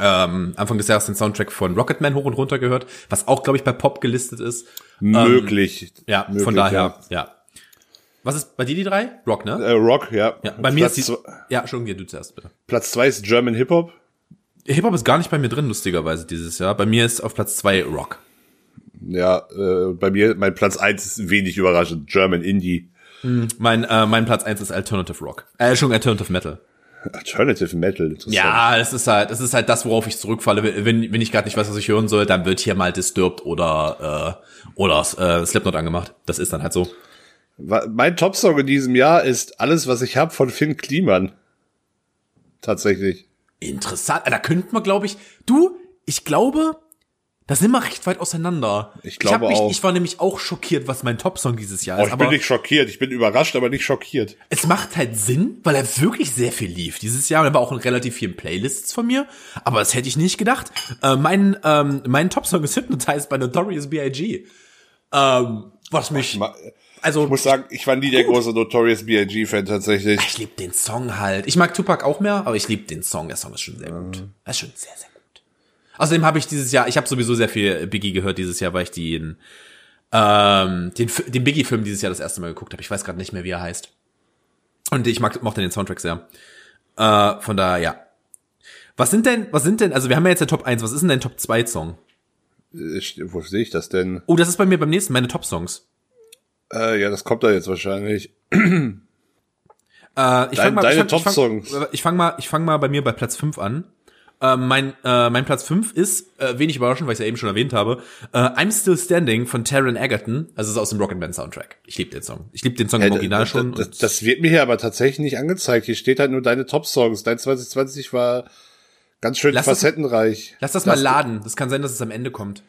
S2: ähm, Anfang des Jahres den Soundtrack von Rocketman hoch und runter gehört, was auch, glaube ich, bei Pop gelistet ist.
S3: Möglich.
S2: Ja,
S3: Möglich,
S2: von daher, ja. Was ist bei dir die drei? Rock, ne?
S3: Äh, Rock, ja.
S2: Ja, bei mir
S3: Platz,
S2: ist die, ja, Entschuldigung, du zuerst bitte.
S3: Platz zwei ist German Hip Hop.
S2: Hip-Hop ist gar nicht bei mir drin, lustigerweise, dieses Jahr. Bei mir ist auf Platz zwei Rock.
S3: Ja, äh, bei mir, mein Platz eins ist wenig überraschend. German Indie.
S2: Mein, äh, mein Platz eins ist Alternative Rock. Äh, schon Alternative Metal.
S3: Alternative Metal, interessant.
S2: Ja, das ist halt, das ist halt das, worauf ich zurückfalle. Wenn, wenn ich gerade nicht weiß, was ich hören soll, dann wird hier mal Disturbed oder, äh, oder äh, Slipknot angemacht. Das ist dann halt so.
S3: Mein Top-Song in diesem Jahr ist Alles, was ich hab von Finn Kliman. Tatsächlich.
S2: Interessant. Da könnten wir, glaube ich, du, ich glaube, da sind wir recht weit auseinander.
S3: Ich glaube
S2: hab mich,
S3: auch.
S2: Ich war nämlich auch schockiert, was mein Top-Song dieses Jahr
S3: Oh,
S2: ist.
S3: ich
S2: aber
S3: bin nicht schockiert. Ich bin überrascht, aber nicht schockiert.
S2: es macht halt Sinn, weil er wirklich sehr viel lief dieses Jahr. Und er war auch in relativ vielen Playlists von mir. Aber das hätte ich nicht gedacht. Äh, mein ähm, mein Top-Song ist Hypnotized bei Notorious B.I.G. Ähm, was mich,
S3: Ma-
S2: also
S3: Ich muss sagen, ich war nie der große Notorious B.I.G.-Fan tatsächlich.
S2: ich liebe den Song halt. Ich mag Tupac auch mehr, aber ich liebe den Song. Der Song ist schon sehr gut. Er ist schon sehr, sehr gut. Außerdem habe ich dieses Jahr, ich habe sowieso sehr viel Biggie gehört dieses Jahr, weil ich den, ähm, den, den Biggie-Film dieses Jahr das erste Mal geguckt habe. Ich weiß gerade nicht mehr, wie er heißt. Und ich mag, mochte den Soundtrack sehr. Äh, von daher, ja. Was sind denn, was sind denn, also wir haben ja jetzt der Top 1, was ist denn dein Top 2 Song?
S3: Ich, wo sehe ich das denn?
S2: Oh, das ist bei mir beim nächsten, meine Top-Songs.
S3: Äh, ja, das kommt da jetzt wahrscheinlich.
S2: Äh, ich
S3: Dein-
S2: fang mal,
S3: deine
S2: ich
S3: Top-Songs.
S2: ich fang mal, ich fang mal bei mir bei Platz 5 an. Äh, mein, äh, mein Platz 5 ist, äh, wenig überraschend, weil ich es ja eben schon erwähnt habe, äh, I'm Still Standing von Taron Egerton. Also es ist aus dem Rock'n'Band Soundtrack. Ich liebe den Song. Ich liebe den Song im Original
S3: das,
S2: schon.
S3: Das, das wird mir hier aber tatsächlich nicht angezeigt. Hier steht halt nur deine Top-Songs. Dein 2020 war ganz schön
S2: Lass das-
S3: facettenreich.
S2: Lass das mal laden. Das kann sein, dass es am Ende kommt.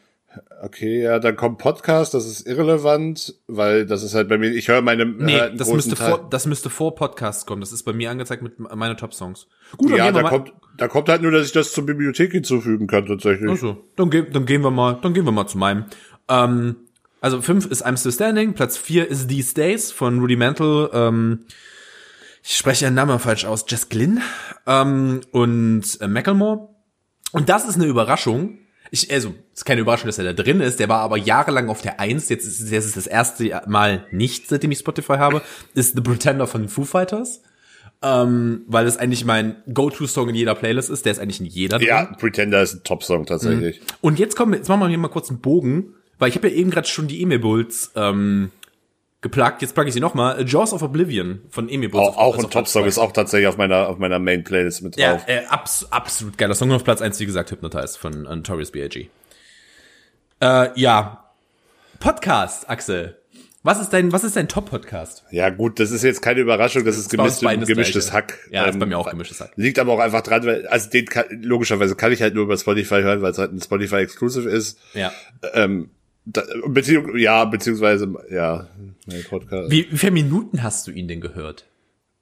S3: Okay, ja, dann kommt Podcast, das ist irrelevant, weil das ist halt bei mir, ich höre meine
S2: Nee,
S3: einen
S2: das müsste,
S3: Teil-
S2: vor, das müsste vor Podcast kommen. Das ist bei mir angezeigt mit meinen Top-Songs. Gut,
S3: Ja, da kommt, da kommt halt nur, dass ich das zur Bibliothek hinzufügen kann, tatsächlich.
S2: Also, dann, ge dann gehen wir mal, dann gehen wir mal zu meinem. Ähm, also fünf ist I'm Still Standing, Platz vier ist These Days von Rudimental. Ähm, ich spreche ihren Namen falsch aus, Jess Glynn ähm, und äh, Macklemore. Und das ist eine Überraschung. Ich, also, ist keine Überraschung, dass er da drin ist. Der war aber jahrelang auf der Eins. Jetzt ist, jetzt ist das erste Mal nicht, seitdem ich Spotify habe. Ist The Pretender von Foo Fighters. Ähm, weil es eigentlich mein Go-To-Song in jeder Playlist ist. Der ist eigentlich in jeder drin.
S3: Ja, Pretender ist ein Top-Song tatsächlich.
S2: Und jetzt kommen wir, jetzt machen wir hier mal kurz einen Bogen, weil ich habe ja eben gerade schon die Emil Bulls ähm, geplagt. Jetzt plugge ich sie nochmal. Jaws of Oblivion von Emil Bulls.
S3: Auch, auch
S2: ist
S3: ein Top-Song, ist auch tatsächlich auf meiner, auf meiner Main-Playlist mit
S2: Ja,
S3: drauf.
S2: äh, abs absolut geiler Song. Auf Platz eins wie gesagt, Hypnotize von äh, Notorious B.I.G. Äh, ja. Podcast, Axel. Was ist dein, was ist dein Top-Podcast?
S3: Ja, gut, das ist jetzt keine Überraschung, das ist gemischt, gemischtes. Hack.
S2: Ja, ist
S3: Ähm,
S2: bei mir auch gemischtes Hack.
S3: Liegt aber auch einfach dran, weil, also den kann, logischerweise kann ich halt nur über Spotify hören, weil es halt ein Spotify Exclusive ist.
S2: Ja.
S3: Ähm, da, beziehung, ja, beziehungsweise, ja, mein Podcast.
S2: Wie, wie viele Minuten hast du ihn denn gehört?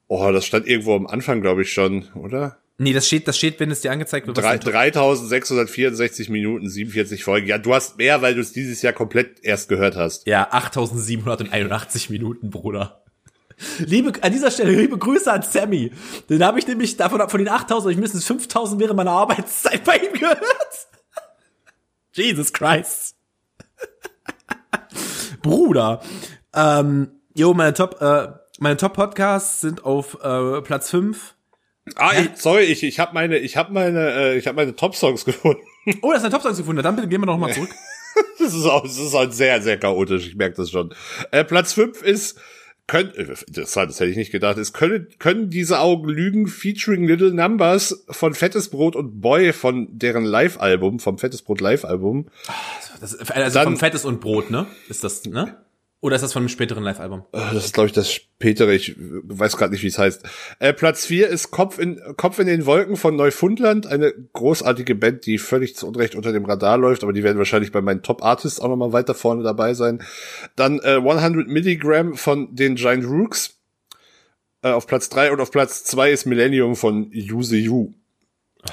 S3: Oh, das stand irgendwo am Anfang, glaube ich, schon, oder?
S2: Nee, das steht, das steht, wenn es dir angezeigt wird. was
S3: Drei-
S2: dein Top-
S3: 3664 Minuten, 47 Folgen. Ja, du hast mehr, weil du es dieses Jahr komplett erst gehört hast.
S2: Ja, 8781 Minuten, Bruder. Liebe, an dieser Stelle liebe Grüße an Sammy. Den habe ich nämlich davon von den 8000, habe ich mindestens 5000 während meiner Arbeitszeit bei ihm gehört. Jesus Christ. Bruder. Ähm, jo, meine Top, äh, meine Top Podcasts sind auf äh, Platz 5.
S3: Ah, ich, sorry, ich, ich habe meine, ich habe meine, äh, ich habe meine Top-Songs gefunden.
S2: Oh, das ein Top Songs gefunden. Dann bitte gehen wir noch mal zurück.
S3: Das ist auch, das ist auch sehr, sehr chaotisch. Ich merke das schon. Äh, Platz 5 ist, können, äh, interessant, das hätte ich nicht gedacht, ist, können, können diese Augen lügen, featuring Little Numbers von Fettes Brot und Boy von deren Live-Album, vom Fettes Brot Live-Album.
S2: Das also
S3: Dann-
S2: vom Fettes und Brot, ne? Ist das, ne? Oder ist das von einem späteren Live-Album?
S3: Äh, Das ist, glaube ich, das spätere, ich weiß gerade nicht, wie es heißt. Äh, Platz 4 ist Kopf in, Kopf in den Wolken von Neufundland, eine großartige Band, die völlig zu Unrecht unter dem Radar läuft, aber die werden wahrscheinlich bei meinen Top Artists auch nochmal weiter vorne dabei sein. Dann äh, 100 Milligramm von den Giant Rooks äh, auf Platz 3 und auf Platz 2 ist Millennium von Use You.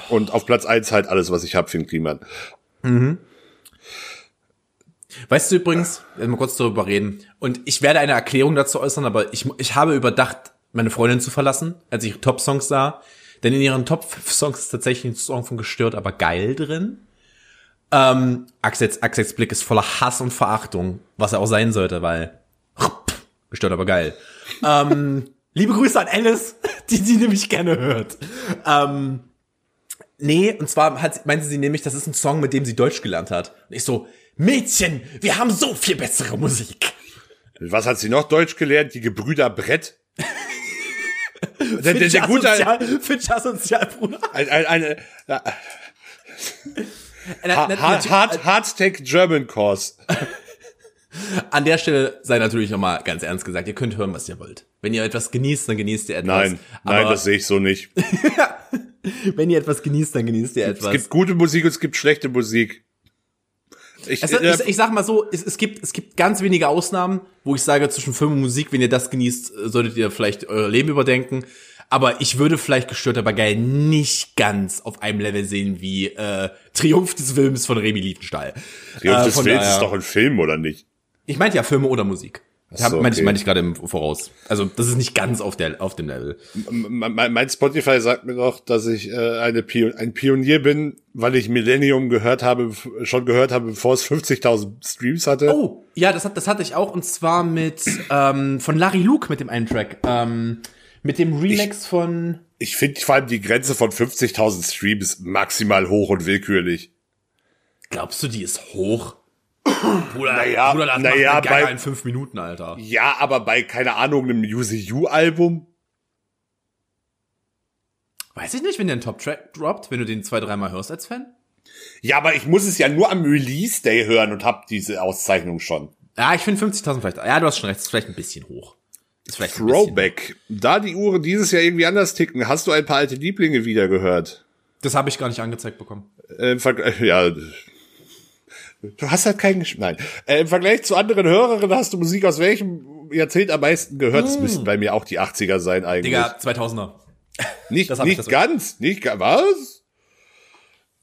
S3: Und auf Platz 1 halt alles, was ich hab, Finn Kliman.
S2: Weißt du übrigens, wir werden mal kurz darüber reden, und ich werde eine Erklärung dazu äußern, aber ich, ich habe überdacht, meine Freundin zu verlassen, als ich Top-Songs sah. Denn in ihren Top 5 Songs ist tatsächlich ein Song von Gestört, aber geil drin. Ähm, Axels, Axels Blick ist voller Hass und Verachtung, was er auch sein sollte, weil gestört, aber geil. ähm, liebe Grüße an Alice, die sie nämlich gerne hört. Ähm, Nee, und zwar hat, meinte sie nämlich, das ist ein Song, mit dem sie Deutsch gelernt hat. Und ich so, Mädchen, wir haben so viel bessere Musik.
S3: Was hat sie noch Deutsch gelernt? Die Gebrüder Brett? der, der, der gute,
S2: Sozial, Fincher Sozial, Bruder.
S3: Ein, ein, eine ja,
S2: Äh,
S3: Hard, Hard, Hard, Hardtech German Course.
S2: An der Stelle sei natürlich nochmal ganz ernst gesagt, ihr könnt hören, was ihr wollt. Wenn ihr etwas genießt, dann genießt ihr etwas.
S3: Nein, nein,
S2: Aber
S3: das sehe ich so nicht.
S2: wenn ihr etwas genießt, dann genießt ihr
S3: Es
S2: etwas.
S3: gibt gute Musik und es gibt schlechte Musik. Ich,
S2: Also,
S3: äh,
S2: ich, ich sag mal so, es, es gibt es gibt ganz wenige Ausnahmen, wo ich sage, zwischen Film und Musik, wenn ihr das genießt, äh, solltet ihr vielleicht euer Leben überdenken. Aber ich würde vielleicht gestört, aber geil nicht ganz auf einem Level sehen wie äh, Triumph des Films von Remy Liefenstahl.
S3: Triumph
S2: Äh,
S3: des Films
S2: daher-
S3: ist doch ein Film, oder nicht?
S2: Ich meinte ja Filme oder Musik.
S3: Ach
S2: Hab,
S3: so,
S2: meinte ich,
S3: okay.
S2: meinte ich gerade im Voraus. Also das ist nicht ganz auf der auf dem Level.
S3: M- m- Mein Spotify sagt mir doch, dass ich äh, eine Pion ein Pionier bin, weil ich Millennium gehört habe, schon gehört habe, bevor es 50.000 Streams hatte.
S2: Oh, ja, das hat das hatte ich auch und zwar mit ähm, von Larry Luke mit dem einen Track, ähm, mit dem Remix von
S3: Ich finde vor allem die Grenze von 50.000 Streams maximal hoch und willkürlich.
S2: Glaubst du, die ist hoch? Bruder,
S3: Naja,
S2: Bruder, das
S3: naja,
S2: macht Geiger
S3: bei-
S2: in fünf Minuten, Alter.
S3: Ja, aber bei, keine Ahnung, einem Use You Album?
S2: Weiß ich nicht, wenn der einen Top-Track droppt, wenn du den zwei, dreimal hörst als Fan?
S3: Ja, aber ich muss es ja nur am Release Day hören und hab diese Auszeichnung schon.
S2: Ja, ich finde 50.000 vielleicht. Ja, du hast schon recht, ist vielleicht ein bisschen hoch. Ist vielleicht ein bisschen.
S3: Throwback. Da die Uhren dieses Jahr irgendwie anders ticken, hast du ein paar alte Lieblinge wieder gehört?
S2: Das habe ich gar nicht angezeigt bekommen.
S3: Äh, Vergleich, ja. Du hast halt keinen Gesch Nein. Äh, Im Vergleich zu anderen Hörerinnen hast du Musik aus welchem Jahrzehnt am meisten gehört? Das müssten bei mir auch die 80er sein eigentlich.
S2: Digga, 2000er.
S3: nicht nicht ganz. Nicht ga- Was?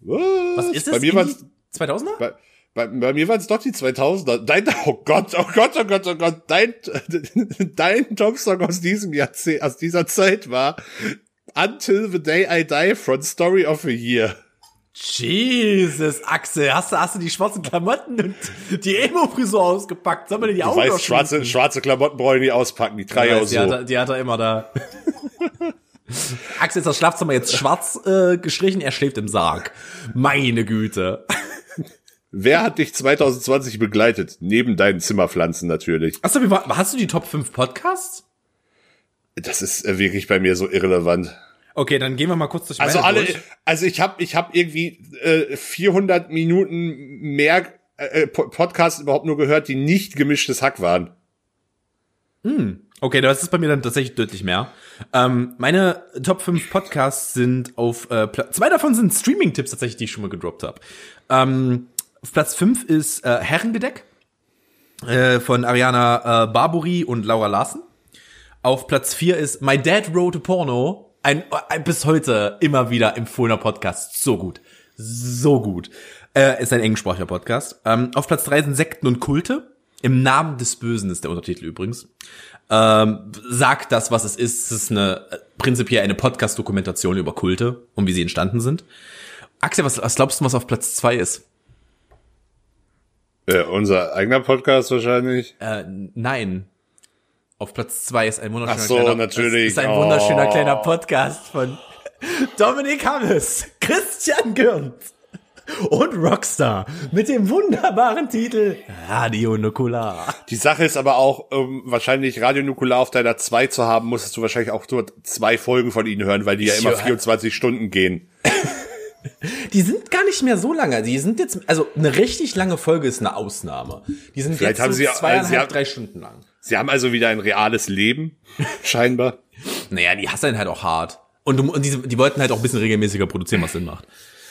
S3: Was?
S2: Was ist es?
S3: Bei mir war's,
S2: 2000er?
S3: bei, bei, bei mir waren es doch die 2000er. Dein, oh Gott, oh Gott, oh Gott, oh Gott. Dein, dein Top-Song aus diesem Jahrzehnt, aus dieser Zeit war Until the Day I Die von Story of a Year.
S2: Jesus, Axel, hast du, hast du die schwarzen Klamotten und die Emo-Frisur ausgepackt? Sollen wir dir die
S3: Du
S2: Augen
S3: weißt, schwarze, schwarze Klamotten brauche ich nicht auspacken, die trage ich auch
S2: die, hat
S3: so.
S2: er, die hat er immer da. Axel ist das Schlafzimmer jetzt schwarz äh, gestrichen, er schläft im Sarg. Meine Güte.
S3: Wer hat dich 2020 begleitet? Neben deinen Zimmerpflanzen natürlich.
S2: Achso, hast du die Top 5 Podcasts?
S3: Das ist äh, wirklich bei mir so irrelevant.
S2: Okay, dann gehen wir mal kurz durch
S3: Also
S2: meine
S3: alle,
S2: durch.
S3: also ich habe ich hab irgendwie äh, 400 Minuten mehr äh, Po- Podcasts überhaupt nur gehört, die nicht gemischtes Hack waren.
S2: Okay, das ist bei mir dann tatsächlich deutlich mehr. Ähm, meine Top 5 Podcasts sind auf äh, Platz, zwei davon sind Streaming-Tipps tatsächlich, die ich schon mal gedroppt habe. Ähm, auf Platz 5 ist äh, Herrengedeck äh, von Ariana äh, Barbori und Laura Larsen. Auf Platz 4 ist My Dad Wrote a Porno. Ein, ein bis heute immer wieder empfohlener Podcast. So gut. So gut. Äh, ist ein englischsprachiger Podcast. Ähm, auf Platz 3 sind Sekten und Kulte. Im Namen des Bösen ist der Untertitel übrigens. Ähm, sagt das, was es ist. Es ist eine prinzipiell eine Podcast-Dokumentation über Kulte und wie sie entstanden sind. Axel, was, was glaubst du, was auf Platz 2 ist?
S3: Äh, unser eigener Podcast wahrscheinlich.
S2: Äh, nein. Auf Platz zwei ist ein wunderschöner
S3: Ach so,
S2: kleiner,
S3: natürlich.
S2: Ist ein
S3: Oh.
S2: wunderschöner kleiner Podcast von Dominik Hammes, Christian Gürnt und Rockstar mit dem wunderbaren Titel Radio Nukular.
S3: Die Sache ist aber auch, um wahrscheinlich Radio Nukular auf deiner 2 zu haben, musstest du wahrscheinlich auch nur zwei Folgen von ihnen hören, weil die ja immer
S2: höre-
S3: 24 Stunden gehen.
S2: Die sind gar nicht mehr so lange. Die sind jetzt, also eine richtig lange Folge ist eine Ausnahme. Die sind
S3: Vielleicht
S2: jetzt
S3: haben
S2: so
S3: sie- äh,
S2: zweieinhalb,
S3: sie haben-
S2: drei Stunden lang.
S3: Sie haben also wieder ein reales Leben, scheinbar.
S2: Naja, die hasseln halt auch hart. Und, und die, die wollten halt auch ein bisschen regelmäßiger produzieren, was Sinn macht.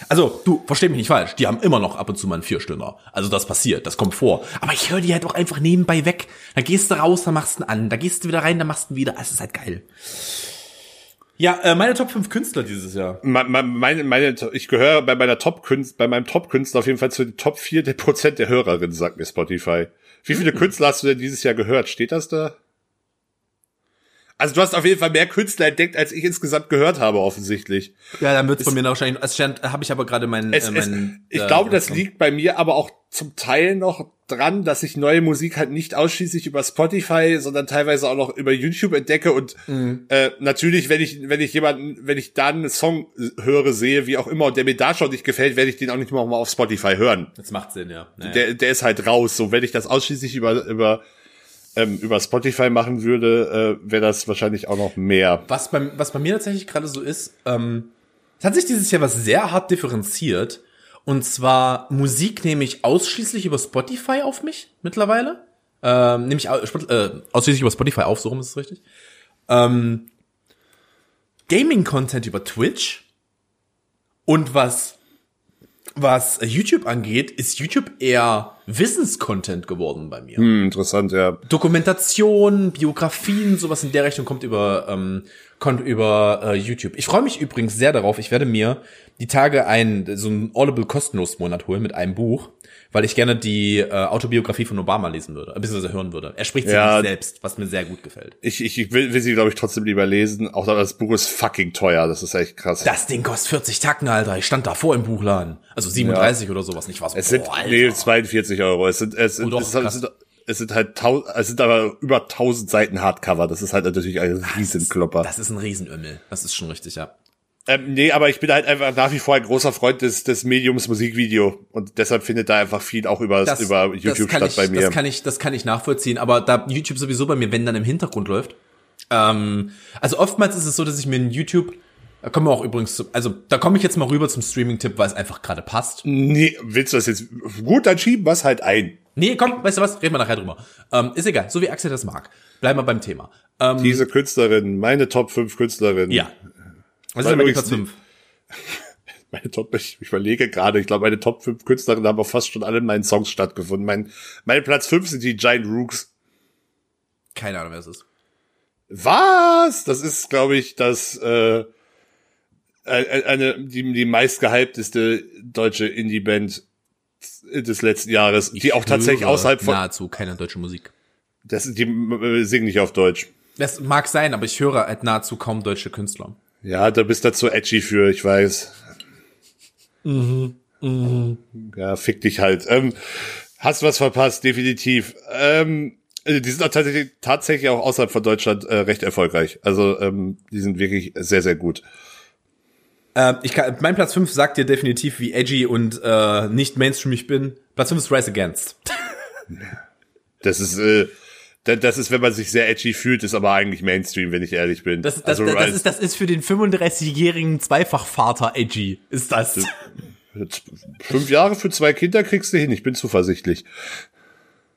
S2: Also, du, versteh mich nicht falsch, die haben immer noch ab und zu mal einen Vierstünder. Also das passiert, das kommt vor. Aber ich höre die halt auch einfach nebenbei weg. Da gehst du raus, dann machst du ihn an. Da gehst du wieder rein, dann machst du ihn wieder. Es ist halt geil. Ja, äh, meine Top 5 Künstler dieses Jahr.
S3: Me- me- Meine, meine, ich gehöre bei meiner Top-Künstler, bei meinem Top-Künstler auf jeden Fall zu den Top 4 der Prozent der Hörerinnen, sagt mir Spotify. Wie viele Künstler hast du denn dieses Jahr gehört? Steht das da? Also du hast auf jeden Fall mehr Künstler entdeckt, als ich insgesamt gehört habe, offensichtlich.
S2: Ja, dann wird's von mir wahrscheinlich, als stand, habe ich aber gerade meinen,
S3: Es,
S2: äh,
S3: es,
S2: meinen
S3: ich
S2: äh,
S3: glaube, das liegt bei mir aber auch zum Teil noch dran, dass ich neue Musik halt nicht ausschließlich über Spotify, sondern teilweise auch noch über YouTube entdecke und
S2: Mhm.
S3: äh, natürlich, wenn ich wenn ich jemanden, wenn ich dann einen Song höre, sehe, wie auch immer, und der mir da schon nicht gefällt, werde ich den auch nicht mal auf Spotify hören.
S2: Das macht Sinn, ja. Naja.
S3: Der der ist halt raus. So, wenn ich das ausschließlich über über ähm, über Spotify machen würde, äh, wäre das wahrscheinlich auch noch mehr.
S2: Was bei, was bei mir tatsächlich gerade so ist, ähm, es hat sich dieses Jahr was sehr hart differenziert. Und zwar Musik nehme ich ausschließlich über Spotify auf mich mittlerweile. Ähm, nehme ich äh, ausschließlich über Spotify auf, so rum ist es richtig. Ähm, Gaming-Content über Twitch. Und was, was YouTube angeht, ist YouTube eher Wissenscontent geworden bei mir.
S3: Hm, interessant, ja.
S2: Dokumentation, Biografien, sowas in der Richtung kommt über ähm, kommt über äh, YouTube. Ich freue mich übrigens sehr darauf. Ich werde mir die Tage ein so ein Audible kostenlos Monat holen mit einem Buch, weil ich gerne die äh, Autobiografie von Obama lesen würde, beziehungsweise hören würde. Er spricht sie
S3: Ja.
S2: nicht selbst, was mir sehr gut gefällt.
S3: Ich, ich, ich will, will sie, glaube ich, trotzdem lieber lesen. Auch das Buch ist fucking teuer. Das ist echt krass.
S2: Das Ding kostet 40 Tacken, Alter. Ich stand davor im Buchladen. Also 37 oder sowas, nicht was.
S3: Es sind, nee, 42 Euro. Es sind, es,
S2: Oh,
S3: sind,
S2: doch,
S3: es, sind, es, sind, es sind halt tau, es sind aber über 1000 Seiten Hardcover. Das ist halt natürlich ein Riesenklopper.
S2: Das ist ein Riesenömmel. Das ist schon richtig, ja.
S3: Ähm, nee, aber ich bin halt einfach nach wie vor ein großer Freund des, des Mediums Musikvideo und deshalb findet da einfach viel auch über,
S2: Das,
S3: über YouTube statt
S2: ich,
S3: bei mir.
S2: Das kann ich, das kann ich nachvollziehen, aber da YouTube sowieso bei mir, wenn dann im Hintergrund läuft. Ähm, also oftmals ist es so, dass ich mir in YouTube, da kommen wir auch übrigens, zu, also da komme ich jetzt mal rüber zum Streaming-Tipp, weil es einfach gerade passt.
S3: nee, willst du das jetzt? Gut, dann schieben wir es halt ein.
S2: Nee, komm, weißt du was, reden wir nachher drüber. Ähm, ist egal, so wie Axel das mag. Bleiben wir beim Thema. Ähm,
S3: Diese Künstlerin, meine Top 5 Künstlerinnen.
S2: ja. Was ist denn
S3: übrigens
S2: Platz 5?
S3: Meine Top, ich, ich überlege gerade, ich glaube, meine Top 5 Künstlerinnen haben auch fast schon alle in meinen Songs stattgefunden. Mein, mein Platz 5 sind die Giant Rooks.
S2: Keine Ahnung, wer es ist.
S3: Was? Das ist, glaube ich, das äh, äh, eine die, die meistgehypteste deutsche Indie-Band des letzten Jahres, die auch tatsächlich außerhalb von
S2: nahezu keine deutsche Musik.
S3: das, die äh, singen nicht auf Deutsch.
S2: Das mag sein, aber ich höre halt nahezu kaum deutsche Künstler.
S3: Ja, da bist du zu edgy für, ich weiß. Ja, fick dich halt. Ähm, hast was verpasst, definitiv. Ähm, die sind auch tatsächlich, tatsächlich auch außerhalb von Deutschland äh, recht erfolgreich. Also ähm, die sind wirklich sehr, sehr gut.
S2: Äh, ich kann, mein Platz 5 sagt dir definitiv, wie edgy und äh, nicht Mainstream ich bin. Platz 5 ist Rise Against.
S3: Das ist, äh, das ist, wenn man sich sehr edgy fühlt, ist aber eigentlich Mainstream, wenn ich ehrlich bin.
S2: Das, das,
S3: also,
S2: das, das, ist, das ist für den 35-jährigen Zweifachvater edgy, ist das.
S3: fünf Jahre für zwei Kinder kriegst du hin. Ich bin zuversichtlich.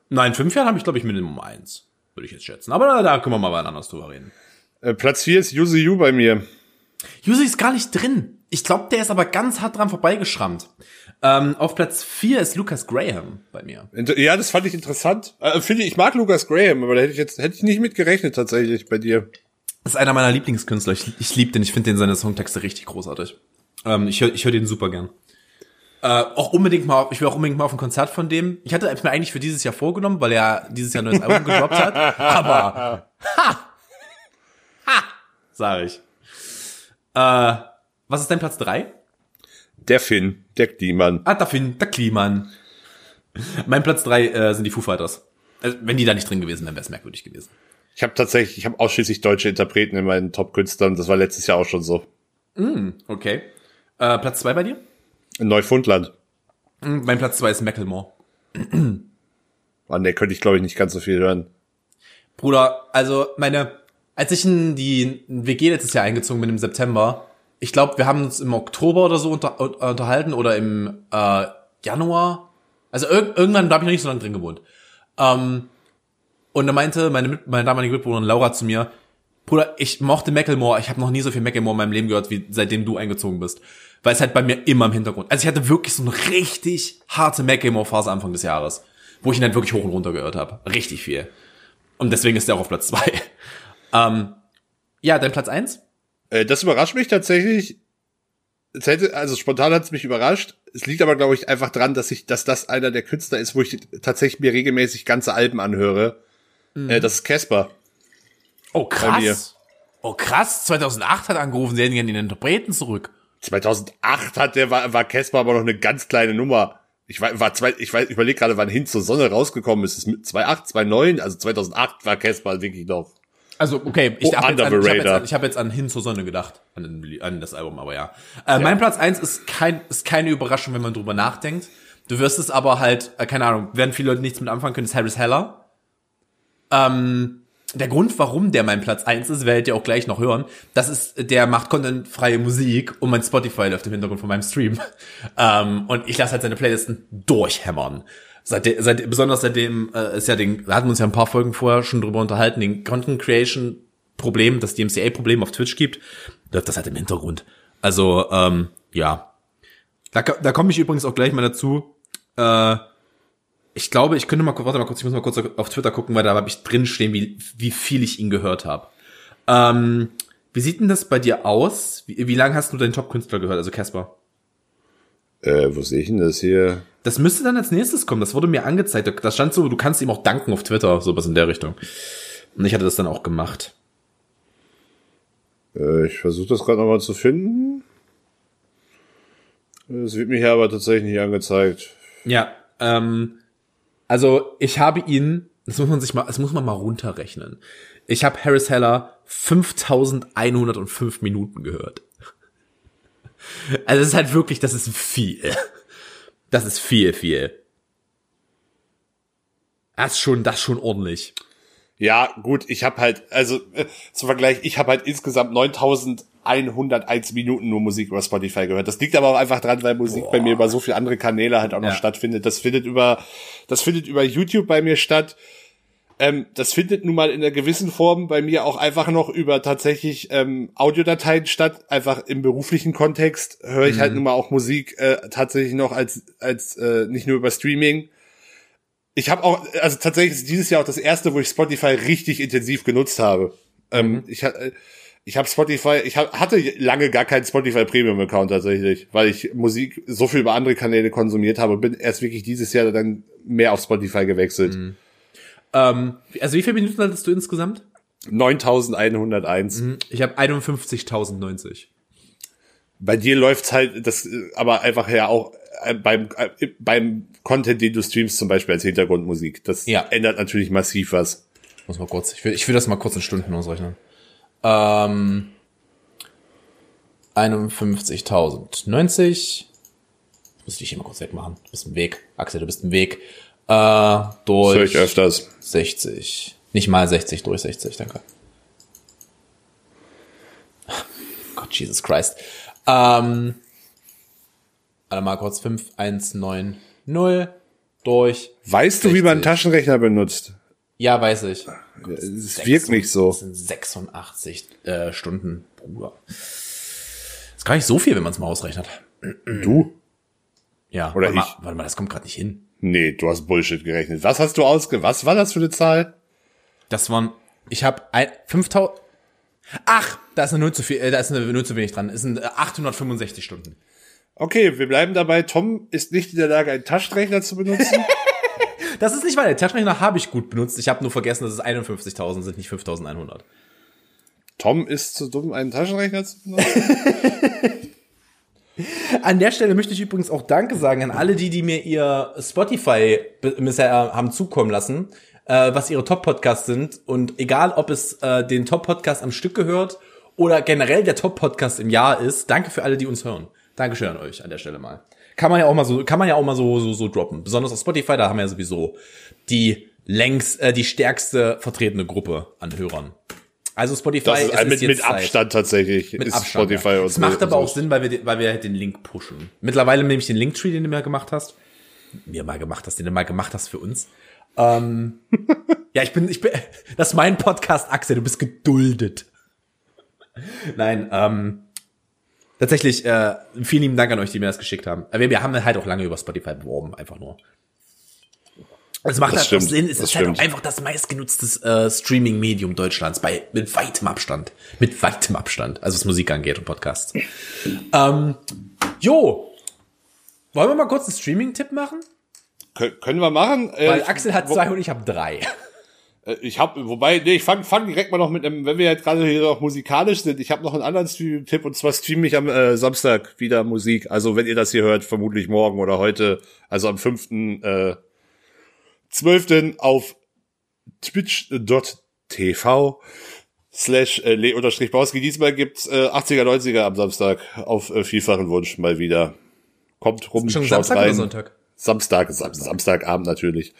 S2: Nein, fünf Jahren habe ich, glaube ich, Minimum eins. Würde ich jetzt schätzen. Aber da, da können wir mal wann anders drüber reden.
S3: Äh, Platz vier ist Yuzu Yu bei mir.
S2: Yuzi ist gar nicht drin. Ich glaube, der ist aber ganz hart dran vorbeigeschrammt. Ähm, auf Platz 4 ist Lucas Graham bei mir.
S3: Ja, das fand ich interessant. Äh, finde ich, ich mag Lucas Graham, aber da hätte ich jetzt hätte ich nicht mit gerechnet tatsächlich bei dir.
S2: Das ist einer meiner Lieblingskünstler. Ich, ich liebe den. Ich finde den seine Songtexte richtig großartig. Ähm, ich höre ich hör den super gern. Äh, auch unbedingt mal, ich will auch unbedingt mal auf ein Konzert von dem. Ich hatte es mir eigentlich für dieses Jahr vorgenommen, weil er dieses Jahr ein neues Album gedroppt hat. Aber ha, ha, sag ich. Äh, was ist dein Platz drei?
S3: Der Finn, der Kliemann.
S2: Ah, da find, der Kliman. Mein Platz drei äh, sind die Foo Fighters. Also, wenn die da nicht drin gewesen wären, wäre es merkwürdig gewesen.
S3: Ich habe tatsächlich, ich habe ausschließlich deutsche Interpreten in meinen Top-Künstlern. Das war letztes Jahr auch schon so.
S2: Okay. Äh, Platz zwei bei dir?
S3: In Neufundland.
S2: Hm, Mein Platz zwei ist Macklemore.
S3: An der könnte ich, glaube ich, nicht ganz so viel hören.
S2: Bruder, also meine, als ich in die WG letztes Jahr eingezogen bin im September, ich glaube, wir haben uns im Oktober oder so unter, äh, unterhalten oder im äh, Januar. Also irg irgendwann, habe ich noch nicht so lange drin gewohnt. Ähm, und da meinte meine, meine damalige Mitbewohnerin Laura zu mir, Bruder, ich mochte Macklemore, ich habe noch nie so viel Macklemore in meinem Leben gehört, wie seitdem du eingezogen bist. Weil es halt bei mir immer im Hintergrund. Also ich hatte wirklich so eine richtig harte Macklemore-Phase Anfang des Jahres, wo ich ihn halt wirklich hoch und runter gehört habe. Richtig viel. Und deswegen ist er auch auf Platz zwei. ähm, ja, dein Platz eins?
S3: Äh, das überrascht mich tatsächlich. Es hätte, also spontan hat es mich überrascht. Es liegt aber, glaube ich, einfach dran, dass ich, dass das einer der Künstler ist, wo ich tatsächlich mir regelmäßig ganze Alben anhöre. Äh, das ist Casper.
S2: Oh, krass. Oh, krass. 2008 hat er angerufen, sie hätten gerne den Interpreten zurück.
S3: 2008 hat der war war Casper aber noch eine ganz kleine Nummer. Ich war, war zwei, ich weiß, ich überlege gerade, wann hin zur Sonne rausgekommen ist. Ist mit 2008, 2009, also 2008 war Casper wirklich noch.
S2: Also, okay, ich
S3: Oh,
S2: habe jetzt, an- ich hab jetzt, an- ich hab jetzt an Hin zur Sonne gedacht, an, an das Album, aber ja. Äh, Mein Platz eins ist, kein, ist keine Überraschung, wenn man drüber nachdenkt. Du wirst es aber halt, äh, keine Ahnung, werden viele Leute nichts mit anfangen können, ist Harris Heller. Ähm, der Grund, warum der mein Platz eins ist, werdet ihr auch gleich noch hören, das ist, der macht contentfreie Musik und mein Spotify läuft im Hintergrund von meinem Stream. ähm, und ich lasse halt seine Playlisten durchhämmern. Seit, seit, besonders seitdem äh, ist ja den, da hatten wir uns ja ein paar Folgen vorher schon drüber unterhalten, den Content Creation Problem, das DMCA-Problem auf Twitch gibt, läuft das halt im Hintergrund. Also, ähm, ja. Da, da komme ich übrigens auch gleich mal dazu. Äh, ich glaube, ich könnte mal, warte mal kurz, ich muss mal kurz auf Twitter gucken, weil da habe ich drin stehen, wie, wie viel ich ihn gehört habe. Ähm, wie sieht denn das bei dir aus? Wie, wie lange hast du deinen Top-Künstler gehört, also Casper?
S3: Äh, wo sehe ich denn das hier?
S2: Das müsste dann als nächstes kommen. Das wurde mir angezeigt. Da- stand so, du kannst ihm auch danken auf Twitter, sowas in der Richtung. Und ich hatte das dann auch gemacht.
S3: Äh, ich versuche das gerade nochmal zu finden. Es wird mir hier aber tatsächlich nicht angezeigt.
S2: Ja, ähm, also ich habe ihn, das muss man sich mal, das muss man mal runterrechnen. Ich habe Harris Heller 5105 Minuten gehört. Also es ist halt wirklich, das ist viel. Das ist viel, viel. Das ist schon, das ist schon ordentlich.
S3: Ja, gut, ich habe halt, also äh, zum Vergleich, ich habe halt insgesamt 9101 Minuten nur Musik über Spotify gehört. Das liegt aber auch einfach dran, weil Musik
S2: Boah.
S3: bei mir über so viele andere Kanäle halt auch noch
S2: Ja.
S3: stattfindet. Das findet über, das findet über YouTube bei mir statt. Ähm, das findet nun mal in einer gewissen Form bei mir auch einfach noch über tatsächlich ähm, Audiodateien statt. Einfach im beruflichen Kontext höre ich halt nun mal auch Musik äh, tatsächlich noch als als äh, nicht nur über Streaming. Ich habe auch, also tatsächlich ist dieses Jahr auch das erste, wo ich Spotify richtig intensiv genutzt habe. Ähm, ich ha- äh, ich habe Spotify, ich hab, hatte lange gar keinen Spotify Premium Account tatsächlich, weil ich Musik so viel über andere Kanäle konsumiert habe, bin erst wirklich dieses Jahr dann mehr auf Spotify gewechselt.
S2: Ähm, also wie viele Minuten hattest du insgesamt?
S3: 9101.
S2: Ich habe 51.090.
S3: Bei dir läuft's halt, das, aber einfach ja auch äh, beim, äh, beim Content, den du streamst, zum Beispiel als Hintergrundmusik. Das
S2: Ja.
S3: ändert natürlich massiv was.
S2: Muss mal kurz, ich will, ich will das mal kurz in Stunden ausrechnen. Ähm, 51.090. Muss ich dich hier mal kurz wegmachen. Du bist im Weg. Axel, du bist im Weg. Äh,
S3: ich
S2: durch
S3: öfters.
S2: 60. Nicht mal 60, durch 60, danke. Gott, Jesus Christ. Ähm, warte mal kurz, 5190 durch.
S3: Weißt du, wie man einen
S2: 60.
S3: Taschenrechner benutzt?
S2: Ja, weiß ich.
S3: Es wirkt nicht so.
S2: Das sind 86 äh, Stunden, Bruder. Das ist gar nicht so viel, wenn man es mal ausrechnet.
S3: Du?
S2: Ja,
S3: Oder
S2: warte mal,
S3: ich.
S2: Warte mal, das kommt gerade nicht hin.
S3: Nee, du hast Bullshit gerechnet. Was hast du ausge... Was war das für eine Zahl?
S2: Das waren, ich habe 5000. Ach, da ist eine Null zu viel, äh, da ist eine Null zu wenig dran. Es sind äh, 865 Stunden.
S3: Okay, wir bleiben dabei. Tom ist nicht in der Lage, einen Taschenrechner zu benutzen.
S2: Das ist nicht wahr. Der Taschenrechner habe ich gut benutzt. Ich habe nur vergessen, dass es 51.000 sind, nicht 5.100.
S3: Tom ist zu dumm, einen Taschenrechner zu benutzen.
S2: An der Stelle möchte ich übrigens auch Danke sagen an alle die, die mir ihr Spotify bisher äh, haben zukommen lassen, äh, was ihre Top-Podcasts sind. Und egal, ob es äh, den Top-Podcast am Stück gehört oder generell der Top-Podcast im Jahr ist, danke für alle, die uns hören. Dankeschön an euch an der Stelle mal. Kann man ja auch mal so, kann man ja auch mal so, so, so droppen. Besonders auf Spotify, da haben wir ja sowieso die längst, äh, die stärkste vertretene Gruppe an Hörern. Also Spotify
S3: Das ist
S2: es
S3: mit, mit
S2: Zeit.
S3: Abstand tatsächlich.
S2: Mit
S3: ist
S2: Abstand.
S3: Spotify
S2: ja. Es macht aber auch. Sinn, weil wir, den- weil wir halt den Link pushen. Mittlerweile nehme ich den Linktree, den du mir gemacht hast. Mir mal gemacht hast, den du mal gemacht hast für uns. Ähm, ja, ich bin, ich bin, das ist mein Podcast, Axel, du bist geduldet. Nein, ähm, tatsächlich, äh, vielen lieben Dank an euch, die mir das geschickt haben. Aber wir, wir haben halt auch lange über Spotify beworben, einfach nur. Es macht
S3: Das
S2: halt auch
S3: stimmt,
S2: Sinn, es
S3: das
S2: ist halt auch
S3: stimmt.
S2: einfach das meistgenutztes äh, Streaming-Medium Deutschlands bei mit weitem Abstand. Mit weitem Abstand, also was Musik angeht und Podcasts. ähm, jo, wollen wir mal kurz einen Streaming-Tipp machen?
S3: Kön können wir machen? Äh,
S2: Weil
S3: ich-
S2: Axel hat zwei und ich habe drei.
S3: Äh, Ich habe, wobei, nee, ich fang, fang direkt mal noch mit einem, wenn wir jetzt gerade hier noch musikalisch sind, ich habe noch einen anderen Stream-Tipp und zwar streame ich am äh, Samstag wieder Musik. Also wenn ihr das hier hört, vermutlich morgen oder heute, also am 5. Äh, 12. auf twitch.tv slash äh, le-bauski. Diesmal gibt's äh, 80er, 90er am Samstag auf äh, vielfachen Wunsch mal wieder. Kommt rum,
S2: Schon
S3: schaut
S2: Samstag
S3: rein.
S2: oder Sonntag?
S3: Samstag, Sam Samstagabend natürlich.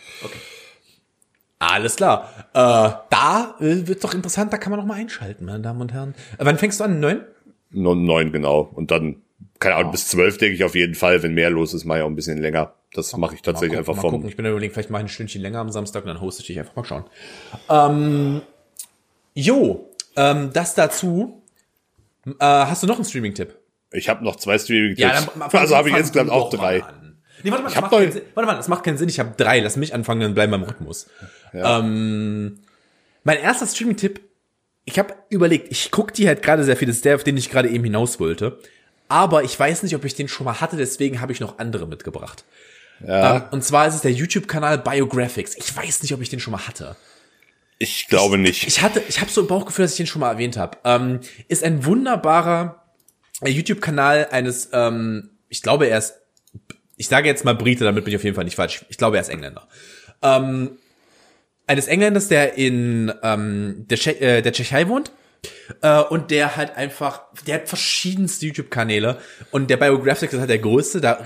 S2: Alles klar. Äh, da äh, wird doch interessant, da kann man noch mal einschalten, meine Damen und Herren. Äh, wann fängst du an? Neun?
S3: Neun, genau. Und dann, keine Ahnung, bis zwölf denke ich auf jeden Fall. Wenn mehr los ist, mache ich auch ein bisschen länger. Das mache ich tatsächlich einfach
S2: gucken, mal
S3: vom.
S2: gucken. Ich bin überlegen, vielleicht mache ich ein Stündchen länger am Samstag und dann hoste ich dich einfach mal schauen. Ähm, jo, ähm, das dazu. Äh, hast du noch einen Streaming-Tipp?
S3: Ich habe noch zwei streaming
S2: Ja, dann fang-
S3: Also habe ich insgesamt auch drei.
S2: Nee, warte mal, das
S3: hab
S2: macht keinen Sinn. Warte mal, das macht keinen Sinn. Ich habe drei. Lass mich anfangen, dann bleiben wir im Rhythmus. Ähm, mein erster Streaming-Tipp, ich habe überlegt, ich gucke die halt gerade sehr viel, das ist der, auf den ich gerade eben hinaus wollte. Aber ich weiß nicht, ob ich den schon mal hatte, deswegen habe ich noch andere mitgebracht.
S3: Ja,
S2: Ähm, und zwar ist es der YouTube-Kanal Biographics. Ich weiß nicht, ob ich den schon mal hatte.
S3: ich glaube nicht.
S2: Ich hatte, ich habe so ein Bauchgefühl, dass ich den schon mal erwähnt habe. Ähm, ist ein wunderbarer äh, YouTube-Kanal eines, ähm, ich glaube, er ist, ich sage jetzt mal Brite, damit bin ich auf jeden Fall nicht falsch. Ich glaube, er ist Engländer. Ähm, eines Engländers, der in ähm, der, Tsche äh, der Tschechei wohnt Äh, und der halt einfach, der hat verschiedenste YouTube-Kanäle und der Biographics ist halt der größte. Da,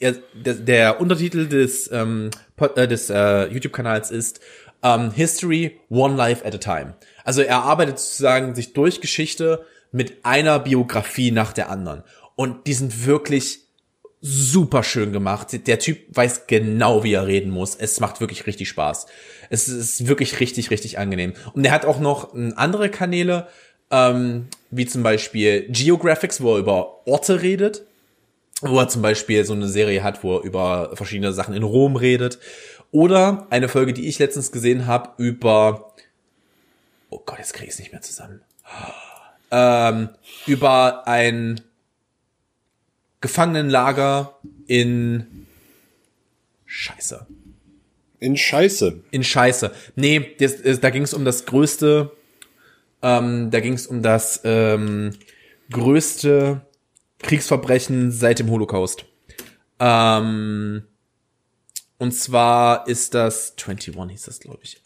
S2: er, der, der Untertitel des, ähm, äh, des äh, YouTube-Kanals ist ähm, History One Life at a Time. Also er arbeitet sozusagen sich durch Geschichte mit einer Biografie nach der anderen. Und die sind wirklich super schön gemacht. Der Typ weiß genau, wie er reden muss. Es macht wirklich richtig Spaß. Es ist wirklich richtig, richtig angenehm. Und er hat auch noch andere Kanäle, ähm, wie zum Beispiel Geographics, wo er über Orte redet. Wo er zum Beispiel so eine Serie hat, wo er über verschiedene Sachen in Rom redet. Oder eine Folge, die ich letztens gesehen habe, über Oh Gott, jetzt kriege ich es nicht mehr zusammen. Ähm, über ein Gefangenenlager in Scheiße.
S3: In Scheiße.
S2: In Scheiße. Nee, das, äh, da ging es um das größte, ähm, da ging es um das ähm, größte Kriegsverbrechen seit dem Holocaust. Ähm, und zwar ist das 21 hieß das, glaube ich.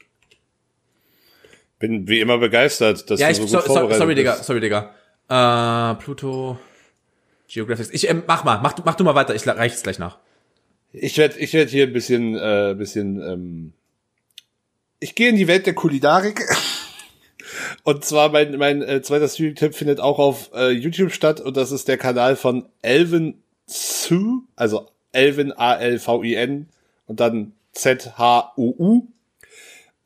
S3: Bin wie immer begeistert, dass
S2: Ja,
S3: du
S2: ich,
S3: so gut
S2: so,
S3: vorbereitet
S2: sorry, Digga,
S3: bist.
S2: sorry, Digga. Äh, Pluto, Geographics. Ich, ähm, mach mal, mach, mach du mal weiter, ich reiche es gleich nach.
S3: Ich werde ich werd hier ein bisschen, äh, bisschen, ähm, ich gehe in die Welt der Kulinarik. Und zwar mein, mein äh, zweiter Streaming-Tipp findet auch auf äh, YouTube statt und das ist der Kanal von Elvin Su, also Elvin A-L-V-I-N und dann Z-H-U-U.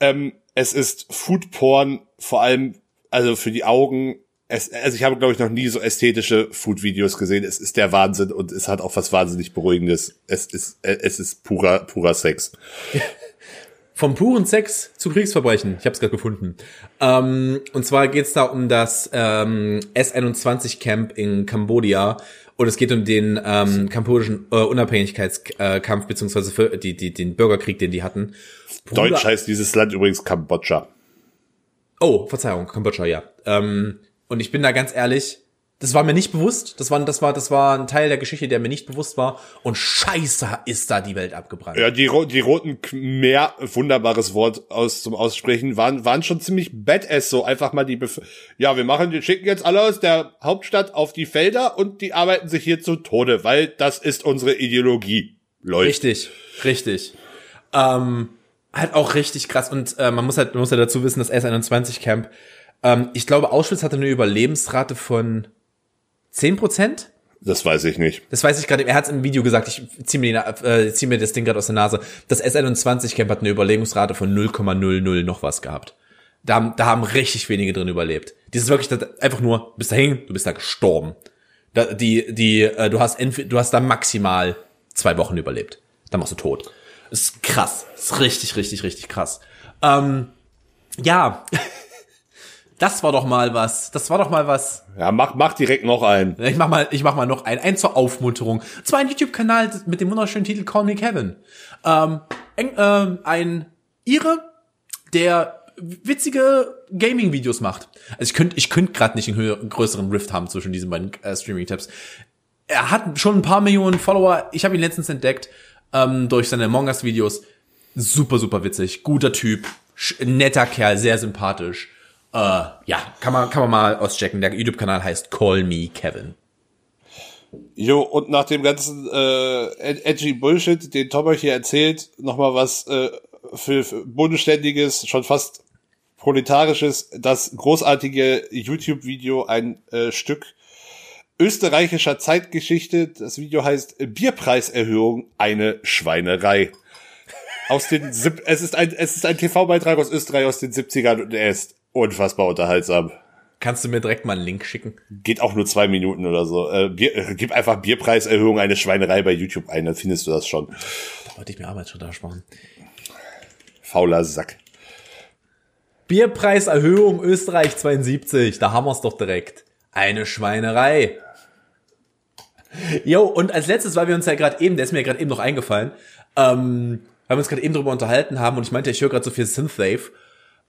S3: Ähm, es ist Food Porn, vor allem also für die Augen. Es, also ich habe glaube ich noch nie so ästhetische Food-Videos gesehen. Es ist der Wahnsinn und es hat auch was wahnsinnig Beruhigendes. Es ist äh, es ist purer purer Sex.
S2: Vom puren Sex zu Kriegsverbrechen. Ich habe es gerade gefunden. Ähm, und zwar geht's da um das ähm, S-21-Camp in Kambodscha. Und es geht um den ähm, kambodischen äh, Unabhängigkeitskampf, beziehungsweise für die, die, den Bürgerkrieg, den die hatten. Bruder-
S3: Deutsch heißt dieses Land übrigens Kambodscha.
S2: Oh, Verzeihung, Kambodscha, ja. Ähm, und ich bin da ganz ehrlich, das war mir nicht bewusst. Das war, das war, das war ein Teil der Geschichte, der mir nicht bewusst war. Und scheiße ist da die Welt abgebrannt.
S3: Ja, die, die roten Khmer, wunderbares Wort aus zum Aussprechen, waren, waren schon ziemlich badass, so einfach mal die, Bef ja, wir machen, wir schicken jetzt alle aus der Hauptstadt auf die Felder und die arbeiten sich hier zu Tode, weil das ist unsere Ideologie. Leute.
S2: Richtig, richtig. Ähm, halt auch richtig krass. Und äh, man muss halt, man muss ja dazu wissen, das S21 Camp, ähm, ich glaube, Auschwitz hatte eine Überlebensrate von 10%?
S3: Das weiß ich nicht.
S2: Das weiß ich gerade. Er hat es im Video gesagt. Ich ziehe mir, die, äh, zieh mir das Ding gerade aus der Nase. Das S21 Camp hat eine Überlebensrate von 0,00 noch was gehabt. Da, haben- da haben richtig wenige drin überlebt. Dieses wirklich das, einfach nur, bist da hängen, du bist da gestorben. Da, die, die, äh, du hast du hast da maximal zwei Wochen überlebt. Dann machst du tot. Das ist krass. Das ist richtig, richtig, richtig krass. Ähm, ja. Das war doch mal was. Das war doch mal was.
S3: Ja, mach, mach direkt noch einen.
S2: Ich mach mal, ich mach mal noch ein, ein zur Aufmunterung. Zwar ein YouTube-Kanal mit dem wunderschönen Titel Call Me Kevin. Ähm, eng, ähm, ein Ire, der witzige Gaming-Videos macht. Also ich könnte, ich könnte gerade nicht einen, höher, einen größeren Rift haben zwischen diesen beiden äh, Streaming-Tabs. Er hat schon ein paar Millionen Follower. Ich habe ihn letztens entdeckt ähm, durch seine Among Us-Videos. Super, super witzig. Guter Typ, netter Kerl, sehr sympathisch. Äh, ja, kann man, kann man mal auschecken. Der YouTube-Kanal heißt Call Me Kevin.
S3: Jo, und nach dem ganzen äh, ed- edgy Bullshit, den Tom euch hier erzählt, nochmal was äh, für, für bodenständiges, schon fast proletarisches, das großartige YouTube-Video, ein äh, Stück österreichischer Zeitgeschichte. Das Video heißt Bierpreiserhöhung, eine Schweinerei. Aus den, sieb- es ist ein, es ist ein TV-Beitrag aus Österreich aus den 70ern und er ist unfassbar unterhaltsam.
S2: Kannst du mir direkt mal einen Link schicken?
S3: Geht auch nur zwei Minuten oder so. Äh, Bier, äh, gib einfach Bierpreiserhöhung eine Schweinerei bei YouTube ein, dann findest du das schon.
S2: Da wollte ich mir Arbeit schon da sparen.
S3: Fauler Sack.
S2: Bierpreiserhöhung Österreich 72. Da haben wir's doch direkt. Eine Schweinerei. Jo, und als letztes, weil wir uns ja gerade eben, der ist mir gerade eben noch eingefallen, ähm, weil wir uns gerade eben drüber unterhalten haben und ich meinte, ich höre gerade so viel Synthwave.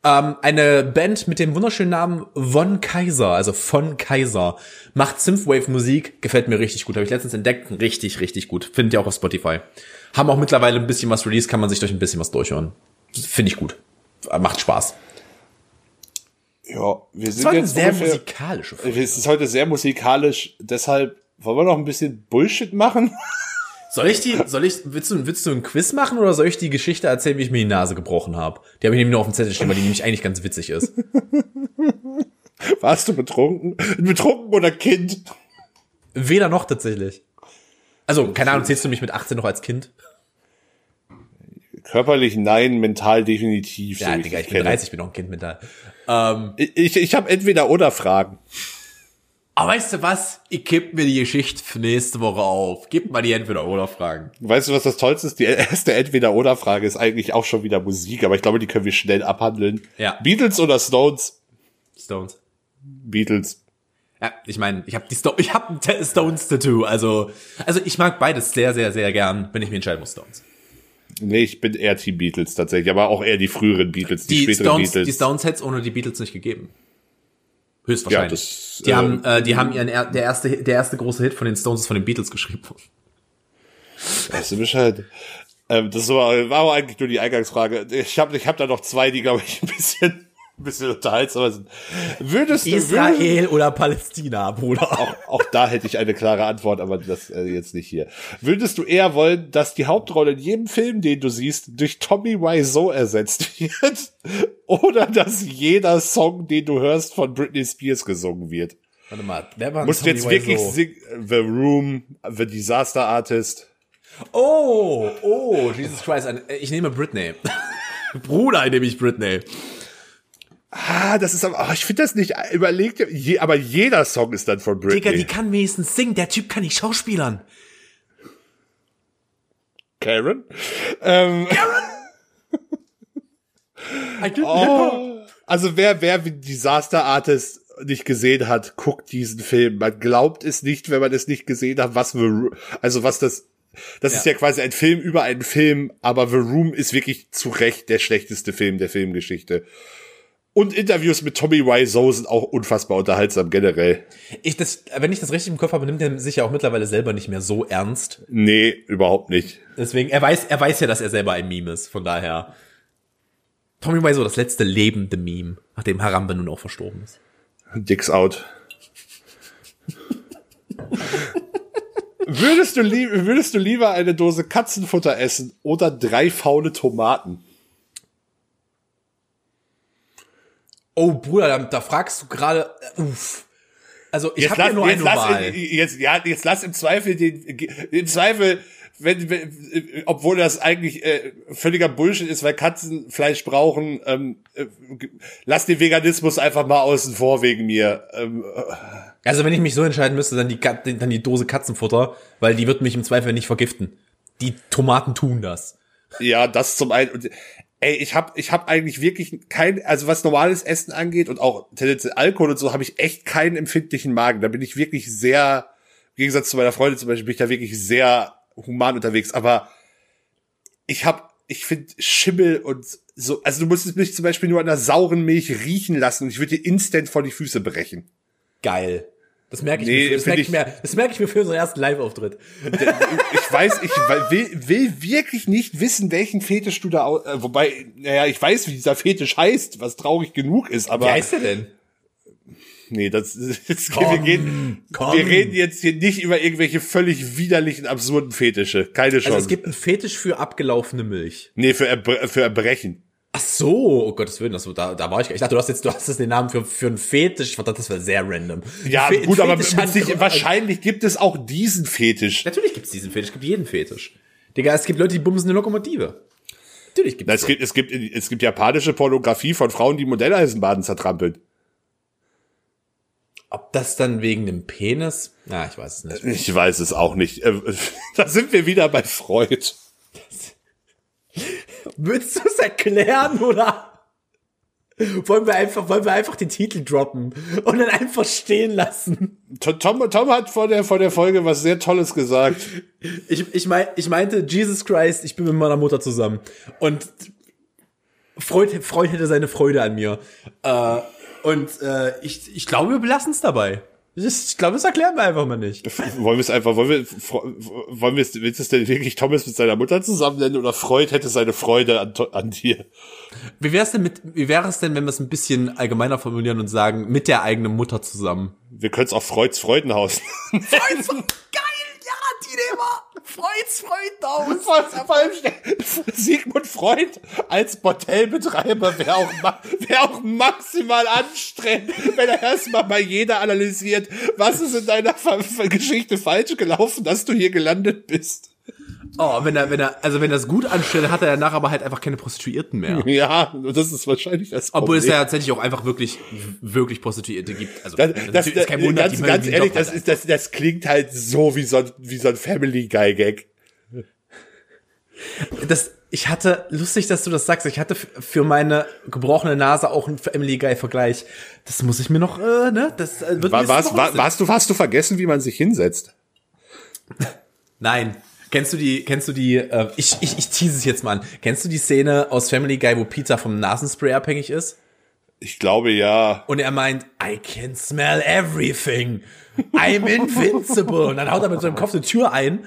S2: Ähm, eine Band mit dem wunderschönen Namen Von Kaiser, also von Kaiser, macht Synthwave-Musik, gefällt mir richtig gut. Habe ich letztens entdeckt, richtig, richtig gut. Findet ihr auch auf Spotify. Haben auch mittlerweile ein bisschen was released, kann man sich durch ein bisschen was durchhören. Finde ich gut. Macht Spaß.
S3: Ja, wir
S2: Das
S3: sind
S2: war
S3: jetzt
S2: sehr
S3: ungefähr,
S2: musikalische Folge.
S3: es ist heute sehr musikalisch, deshalb wollen wir noch ein bisschen Bullshit machen?
S2: Soll ich die, soll ich, willst du, willst du ein Quiz machen oder soll ich die Geschichte erzählen, wie ich mir die Nase gebrochen habe? Die habe ich nämlich nur auf dem Zettel stehen, weil die nämlich eigentlich ganz witzig ist.
S3: Warst du betrunken? Betrunken oder Kind?
S2: Weder noch tatsächlich. Also, keine Ahnung, zählst du mich mit 18 noch als Kind?
S3: Körperlich nein, mental definitiv. so
S2: Ja,
S3: ich
S2: Digga,
S3: dich
S2: ich bin
S3: kenne.
S2: 30, ich bin noch ein Kind mental. Ähm,
S3: Ich, ich, ich habe entweder oder Fragen.
S2: Aber weißt du was? Ich kipp mir die Geschichte für nächste Woche auf. Gib mal die Entweder-Oder-Fragen.
S3: Weißt du, was das Tollste ist? Die erste Entweder-Oder-Frage ist eigentlich auch schon wieder Musik, aber ich glaube, die können wir schnell abhandeln.
S2: Ja.
S3: Beatles oder Stones?
S2: Stones.
S3: Beatles.
S2: Ja, ich meine, ich habe die Sto ich habe ein Ta- Stones Tattoo, also also ich mag beides sehr sehr sehr gern, wenn ich mich entscheiden muss Stones.
S3: Nee, ich bin eher Team Beatles tatsächlich, aber auch eher die früheren Beatles, die,
S2: Die
S3: späteren
S2: Stones,
S3: Beatles.
S2: die Stones hätte es ohne die Beatles nicht gegeben. Höchstwahrscheinlich.
S3: Ja, das,
S2: die
S3: äh,
S2: haben äh, die haben ihren er der erste der erste große Hit von den Stones ist von den Beatles geschrieben worden.
S3: Weißt du Bescheid? Ähm, das war, war aber eigentlich nur die Eingangsfrage. Ich habe ich hab da noch zwei, die, glaube ich, ein bisschen, ein bisschen unterhaltsamer sind. Würdest du,
S2: Israel oder Palästina, Bruder.
S3: auch, auch da hätte ich eine klare Antwort, aber das äh, jetzt nicht hier. Würdest du eher wollen, dass die Hauptrolle in jedem Film, den du siehst, durch Tommy Wiseau ersetzt wird? Oder dass jeder Song, den du hörst, von Britney Spears gesungen wird?
S2: Warte mal, wer war
S3: Musst du jetzt wirklich singen, The Room, The Disaster Artist.
S2: Oh, oh, Jesus Christ, ich nehme Britney. Bruder, nehme ich Britney.
S3: Ah, das ist aber, oh, ich finde das nicht überlegt, je, aber jeder Song ist dann von Britney.
S2: Digga, die kann wenigstens singen, der Typ kann nicht schauspielern.
S3: Karen? Ähm, oh, also wer, wer wie Disaster Artist nicht gesehen hat, guckt diesen Film. Man glaubt es nicht, wenn man es nicht gesehen hat, was The Ro- also was das, das ist
S2: Ja.
S3: ja quasi ein Film über einen Film, aber The Room ist wirklich zu Recht der schlechteste Film der Filmgeschichte. Und Interviews mit Tommy Wiseau sind auch unfassbar unterhaltsam generell.
S2: Ich das, wenn ich das richtig im Kopf habe, nimmt er sich ja auch mittlerweile selber nicht mehr so ernst.
S3: Nee, überhaupt nicht.
S2: Deswegen, er weiß, er weiß ja, dass er selber ein Meme ist. Von daher. Tommy Wiseau, das letzte lebende Meme, nachdem Harambe nun auch verstorben ist.
S3: Dicks out. würdest, du würdest du lieber eine Dose Katzenfutter essen oder drei faule Tomaten?
S2: Oh, Bruder, da, da fragst du gerade, äh, uff. Also, ich habe ja
S3: lass,
S2: nur
S3: jetzt,
S2: eine
S3: lass,
S2: Wahl.
S3: jetzt, ja, jetzt lass im Zweifel den, im Zweifel, wenn, wenn obwohl das eigentlich äh, völliger Bullshit ist, weil Katzen Fleisch brauchen, ähm, äh, lass den Veganismus einfach mal außen vor wegen mir. Ähm,
S2: Also, wenn ich mich so entscheiden müsste, dann die, dann die Dose Katzenfutter, weil die wird mich im Zweifel nicht vergiften. Die Tomaten tun das.
S3: Ja, das zum einen. Ey, ich habe ich hab eigentlich wirklich kein, also was normales Essen angeht und auch tendenziell Alkohol und so, habe ich echt keinen empfindlichen Magen. Da bin ich wirklich sehr, im Gegensatz zu meiner Freundin zum Beispiel, bin ich da wirklich sehr human unterwegs. Aber ich habe, ich finde Schimmel und so, also du musstest mich zum Beispiel nur an der sauren Milch riechen lassen und ich würde dir instant vor die Füße brechen.
S2: Geil. Das merke ich,
S3: Nee,
S2: mir, für- das merke ich,
S3: ich-
S2: mir, das merke ich mir für unseren ersten Live-Auftritt.
S3: Ich weiß, ich will, will wirklich nicht wissen, welchen Fetisch du da, äh, wobei, naja, ich weiß, wie dieser Fetisch heißt, was traurig genug ist, aber.
S2: Wie heißt der denn?
S3: Nee, das, das wir,
S2: Komm,
S3: gehen,
S2: komm.
S3: wir reden jetzt hier nicht über irgendwelche völlig widerlichen, absurden Fetische. Keine Chance.
S2: Also es gibt einen Fetisch für abgelaufene Milch.
S3: nee, für, Erbre für Erbrechen.
S2: Ach so, oh Gottes Willen, das, da, da war ich. Ich dachte, du hast jetzt, du hast jetzt den Namen für, für einen Fetisch. Ich fand, das wäre sehr random.
S3: Ja,
S2: Fe-
S3: gut, aber sich, wahrscheinlich gibt es auch diesen Fetisch.
S2: Natürlich gibt's diesen Fetisch, es gibt jeden Fetisch. Digga, es gibt Leute, die bumsen eine Lokomotive. Natürlich
S3: Na,
S2: gibt's
S3: Es gibt, es gibt, es gibt japanische Pornografie von Frauen, die Modelleisenbahnen zertrampeln.
S2: Ob das dann wegen dem Penis? Na, ich weiß es nicht.
S3: Ich weiß es auch nicht. Äh, Da sind wir wieder bei Freud.
S2: Willst du es erklären oder? Wollen wir einfach, wollen wir einfach den Titel droppen und dann einfach stehen lassen?
S3: Tom, Tom hat vor der, vor der Folge was sehr Tolles gesagt.
S2: Ich, ich, mein, ich meinte, Jesus Christ, ich bin mit meiner Mutter zusammen. Und Freud, Freud hätte seine Freude an mir. Äh, und äh, ich, ich glaube, wir belassen es dabei. Ich glaube, das erklären wir einfach mal nicht.
S3: Wollen wir es einfach, wollen wir, wollen wir es, willst du es denn wirklich Thomas mit seiner Mutter zusammen nennen oder Freud hätte seine Freude an, an dir?
S2: Wie wäre es denn mit, wie wäre es denn, wenn wir es ein bisschen allgemeiner formulieren und sagen, mit der eigenen Mutter zusammen?
S3: Wir können es auch Freuds Freudenhaus.
S2: Freuds, geil, ja, die Thema. Freuds Freudenhaus.
S3: Vor, vor allem Sigmund Freud als Bordellbetreiber wäre auch, wär auch maximal anstrengend, wenn er erstmal bei jeder analysiert, was ist in deiner Geschichte falsch gelaufen, dass du hier gelandet bist.
S2: Oh, wenn er, wenn er, also wenn er es gut anstellt, hat er danach aber halt einfach keine Prostituierten mehr.
S3: Ja, das ist wahrscheinlich das
S2: Problem. Obwohl es ja tatsächlich auch einfach wirklich, wirklich Prostituierte gibt. Also,
S3: das, das, ist kein Wunder, ganz, ganz ehrlich, das ist, das, das klingt halt so wie so ein, wie so ein Family Guy Gag.
S2: Das, ich hatte, lustig, dass du das sagst, ich hatte für meine gebrochene Nase auch einen Family Guy Vergleich. Das muss ich mir noch, äh, ne, das
S3: äh, wird war, warst, war, warst du, hast du vergessen, wie man sich hinsetzt?
S2: Nein. Kennst du die, kennst du die, äh, ich, ich, ich tease es jetzt mal an. Kennst du die Szene aus Family Guy, wo Peter vom Nasenspray abhängig ist?
S3: Ich glaube ja.
S2: Und er meint, I can smell everything. I'm invincible. Und dann haut er mit seinem Kopf eine Tür ein.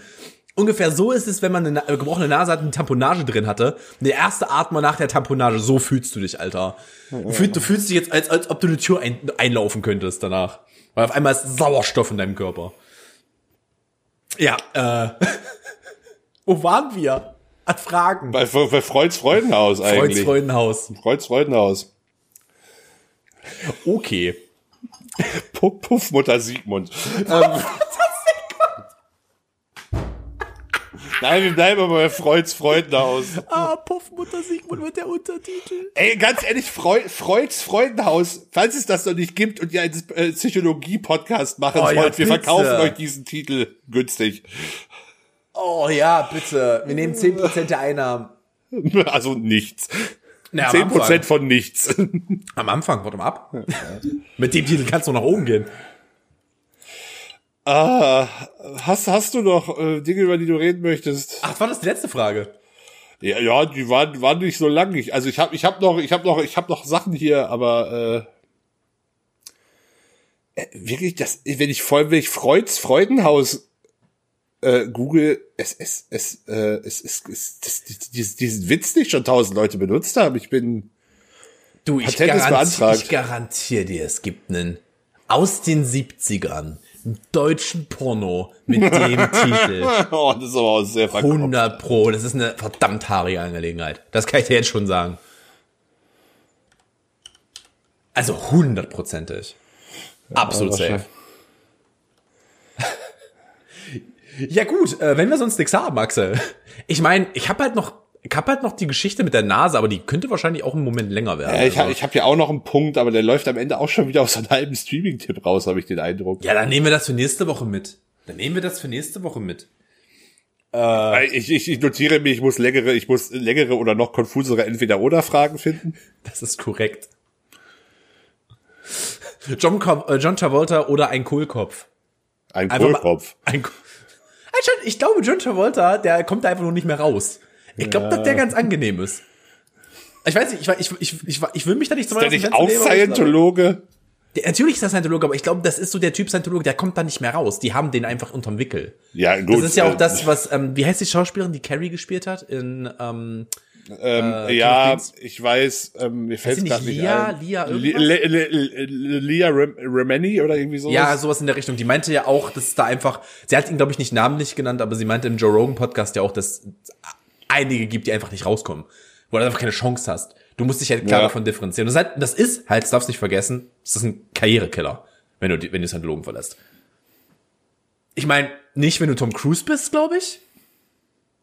S2: Ungefähr so ist es, wenn man eine gebrochene Nase hat, eine Tamponage drin hatte. Und der erste Atmer nach der Tamponage, so fühlst du dich, Alter. Du fühlst, du fühlst dich jetzt, als, als ob du eine Tür ein, einlaufen könntest danach. Weil auf einmal ist Sauerstoff in deinem Körper. Ja, äh. Wo waren wir? An Fragen.
S3: Bei, bei Freuds Freudenhaus eigentlich. Freuds
S2: Freudenhaus.
S3: Freuds Freudenhaus.
S2: Okay.
S3: Puff, Puffmutter Siegmund. ähm, Nein, wir bleiben aber bei Freuds Freudenhaus.
S2: Ah, Puffmutter Siegmund wird der Untertitel.
S3: Ey, ganz ehrlich, Freud, Freuds Freudenhaus, falls es das noch nicht gibt und ihr einen Psychologie-Podcast machen oh, wollt, ja, wir verkaufen euch diesen Titel günstig.
S2: Oh ja, bitte. Wir nehmen zehn Prozent der Einnahmen.
S3: Also nichts. Na, 10% von nichts.
S2: Am Anfang, mal ab. Mit dem Titel kannst du nach oben gehen.
S3: Ah, hast, hast du noch äh, Dinge, über die du reden möchtest?
S2: Ach, war das die letzte Frage?
S3: Ja, ja, die waren, waren nicht so lang. Ich, also ich habe ich hab noch, ich habe noch, ich habe noch Sachen hier, aber äh, äh, wirklich, das, wenn ich voll, wenn ich Freuds Freudenhaus äh, Google, es, es, es, äh, es, es, es das, diesen, diesen Witz nicht schon tausend Leute benutzt haben. Ich bin
S2: du, ich, garantiere, ich garantiere dir, es gibt einen aus den 70ern deutschen Porno mit dem Titel.
S3: oh, das ist aber auch sehr
S2: verkauft. 100 Pro, das ist eine verdammt haarige Angelegenheit. Das kann ich dir jetzt schon sagen. Also hundertprozentig. Ja, Absolut safe. Ja gut, äh, wenn wir sonst nichts haben, Axel. Ich meine, ich habe halt noch ich habe halt noch die Geschichte mit der Nase, aber die könnte wahrscheinlich auch im Moment länger werden.
S3: Ja, ich habe ich hab ja auch noch einen Punkt, aber der läuft am Ende auch schon wieder aus einem halben Streaming-Tipp raus, habe ich den Eindruck.
S2: Ja, dann nehmen wir das für nächste Woche mit. Dann nehmen wir das für nächste Woche mit.
S3: Äh, ich, ich, ich notiere mir, ich muss längere, ich muss längere oder noch konfusere Entweder-Oder-Fragen finden.
S2: Das ist korrekt. John, äh, John Travolta oder ein Kohlkopf.
S3: Ein Kohlkopf. Ein,
S2: ich glaube, John Travolta, der kommt da einfach nur nicht mehr raus. Ich glaube, ja. dass der ganz angenehm ist. Ich weiß nicht, ich, ich, ich, ich, ich will mich da nicht
S3: zum Beispiel. Ist der nicht auch Scientologe?
S2: Der, natürlich ist er Scientologe, aber ich glaube, das ist so der Typ Scientologe, der kommt da nicht mehr raus. Die haben den einfach unterm Wickel.
S3: Ja, gut.
S2: Das ist ja auch das, was, ähm, wie heißt die Schauspielerin, die Carrie gespielt hat in, ähm,
S3: ähm, äh, ja, ich weiß, ähm, mir fällt gerade nicht Lia,
S2: ein. Lia, Lia,
S3: Lia Remeni oder irgendwie sowas?
S2: Ja, sowas in der Richtung. Die meinte ja auch, dass da einfach, sie hat ihn glaube ich nicht namentlich genannt, aber sie meinte im Joe Rogan Podcast ja auch, dass einige gibt, die einfach nicht rauskommen, wo du einfach keine Chance hast. Du musst dich halt klar ja. davon differenzieren. Das, halt, das ist halt, darfst nicht vergessen, das ist ein Karrierekiller, wenn du, wenn du Scientologen verlässt. Ich meine, nicht wenn du Tom Cruise bist, glaube ich.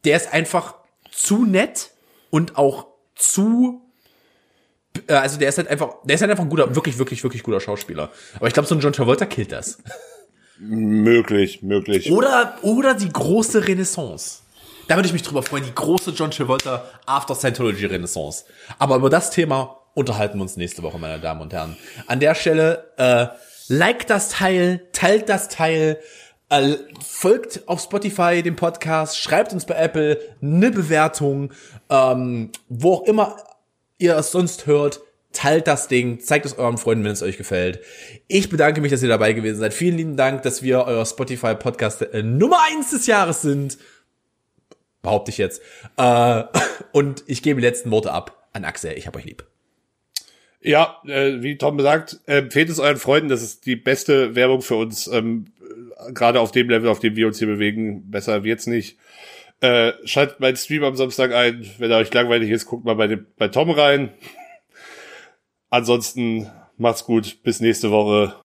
S2: Der ist einfach zu nett und auch zu äh, also der ist halt einfach, der ist halt einfach ein guter, wirklich, wirklich, wirklich guter Schauspieler. Aber ich glaube, so ein John Travolta killt das.
S3: Möglich, möglich.
S2: Oder, oder die große Renaissance. Da würde ich mich drüber freuen, die große John Travolta After Scientology Renaissance. Aber über das Thema unterhalten wir uns nächste Woche, meine Damen und Herren. An der Stelle, äh, like das Teil, teilt das Teil, folgt auf Spotify dem Podcast, schreibt uns bei Apple eine Bewertung, ähm, wo auch immer ihr es sonst hört. teilt das Ding, zeigt es euren Freunden, wenn es euch gefällt. Ich bedanke mich, dass ihr dabei gewesen seid. Vielen lieben Dank, dass wir euer Spotify Podcast äh, Nummer eins des Jahres sind. Behaupte ich jetzt. Äh, und ich gebe die letzten Worte ab an Axel. Ich hab euch lieb.
S3: Ja, äh, wie Tom sagt, empfehlt es euren Freunden, das ist die beste Werbung für uns, ähm, gerade auf dem Level, auf dem wir uns hier bewegen. Besser wird's nicht. Äh, schaltet meinen Stream am Samstag ein. Wenn er euch langweilig ist, guckt mal bei, dem, bei Tom rein. Ansonsten macht's gut. Bis nächste Woche.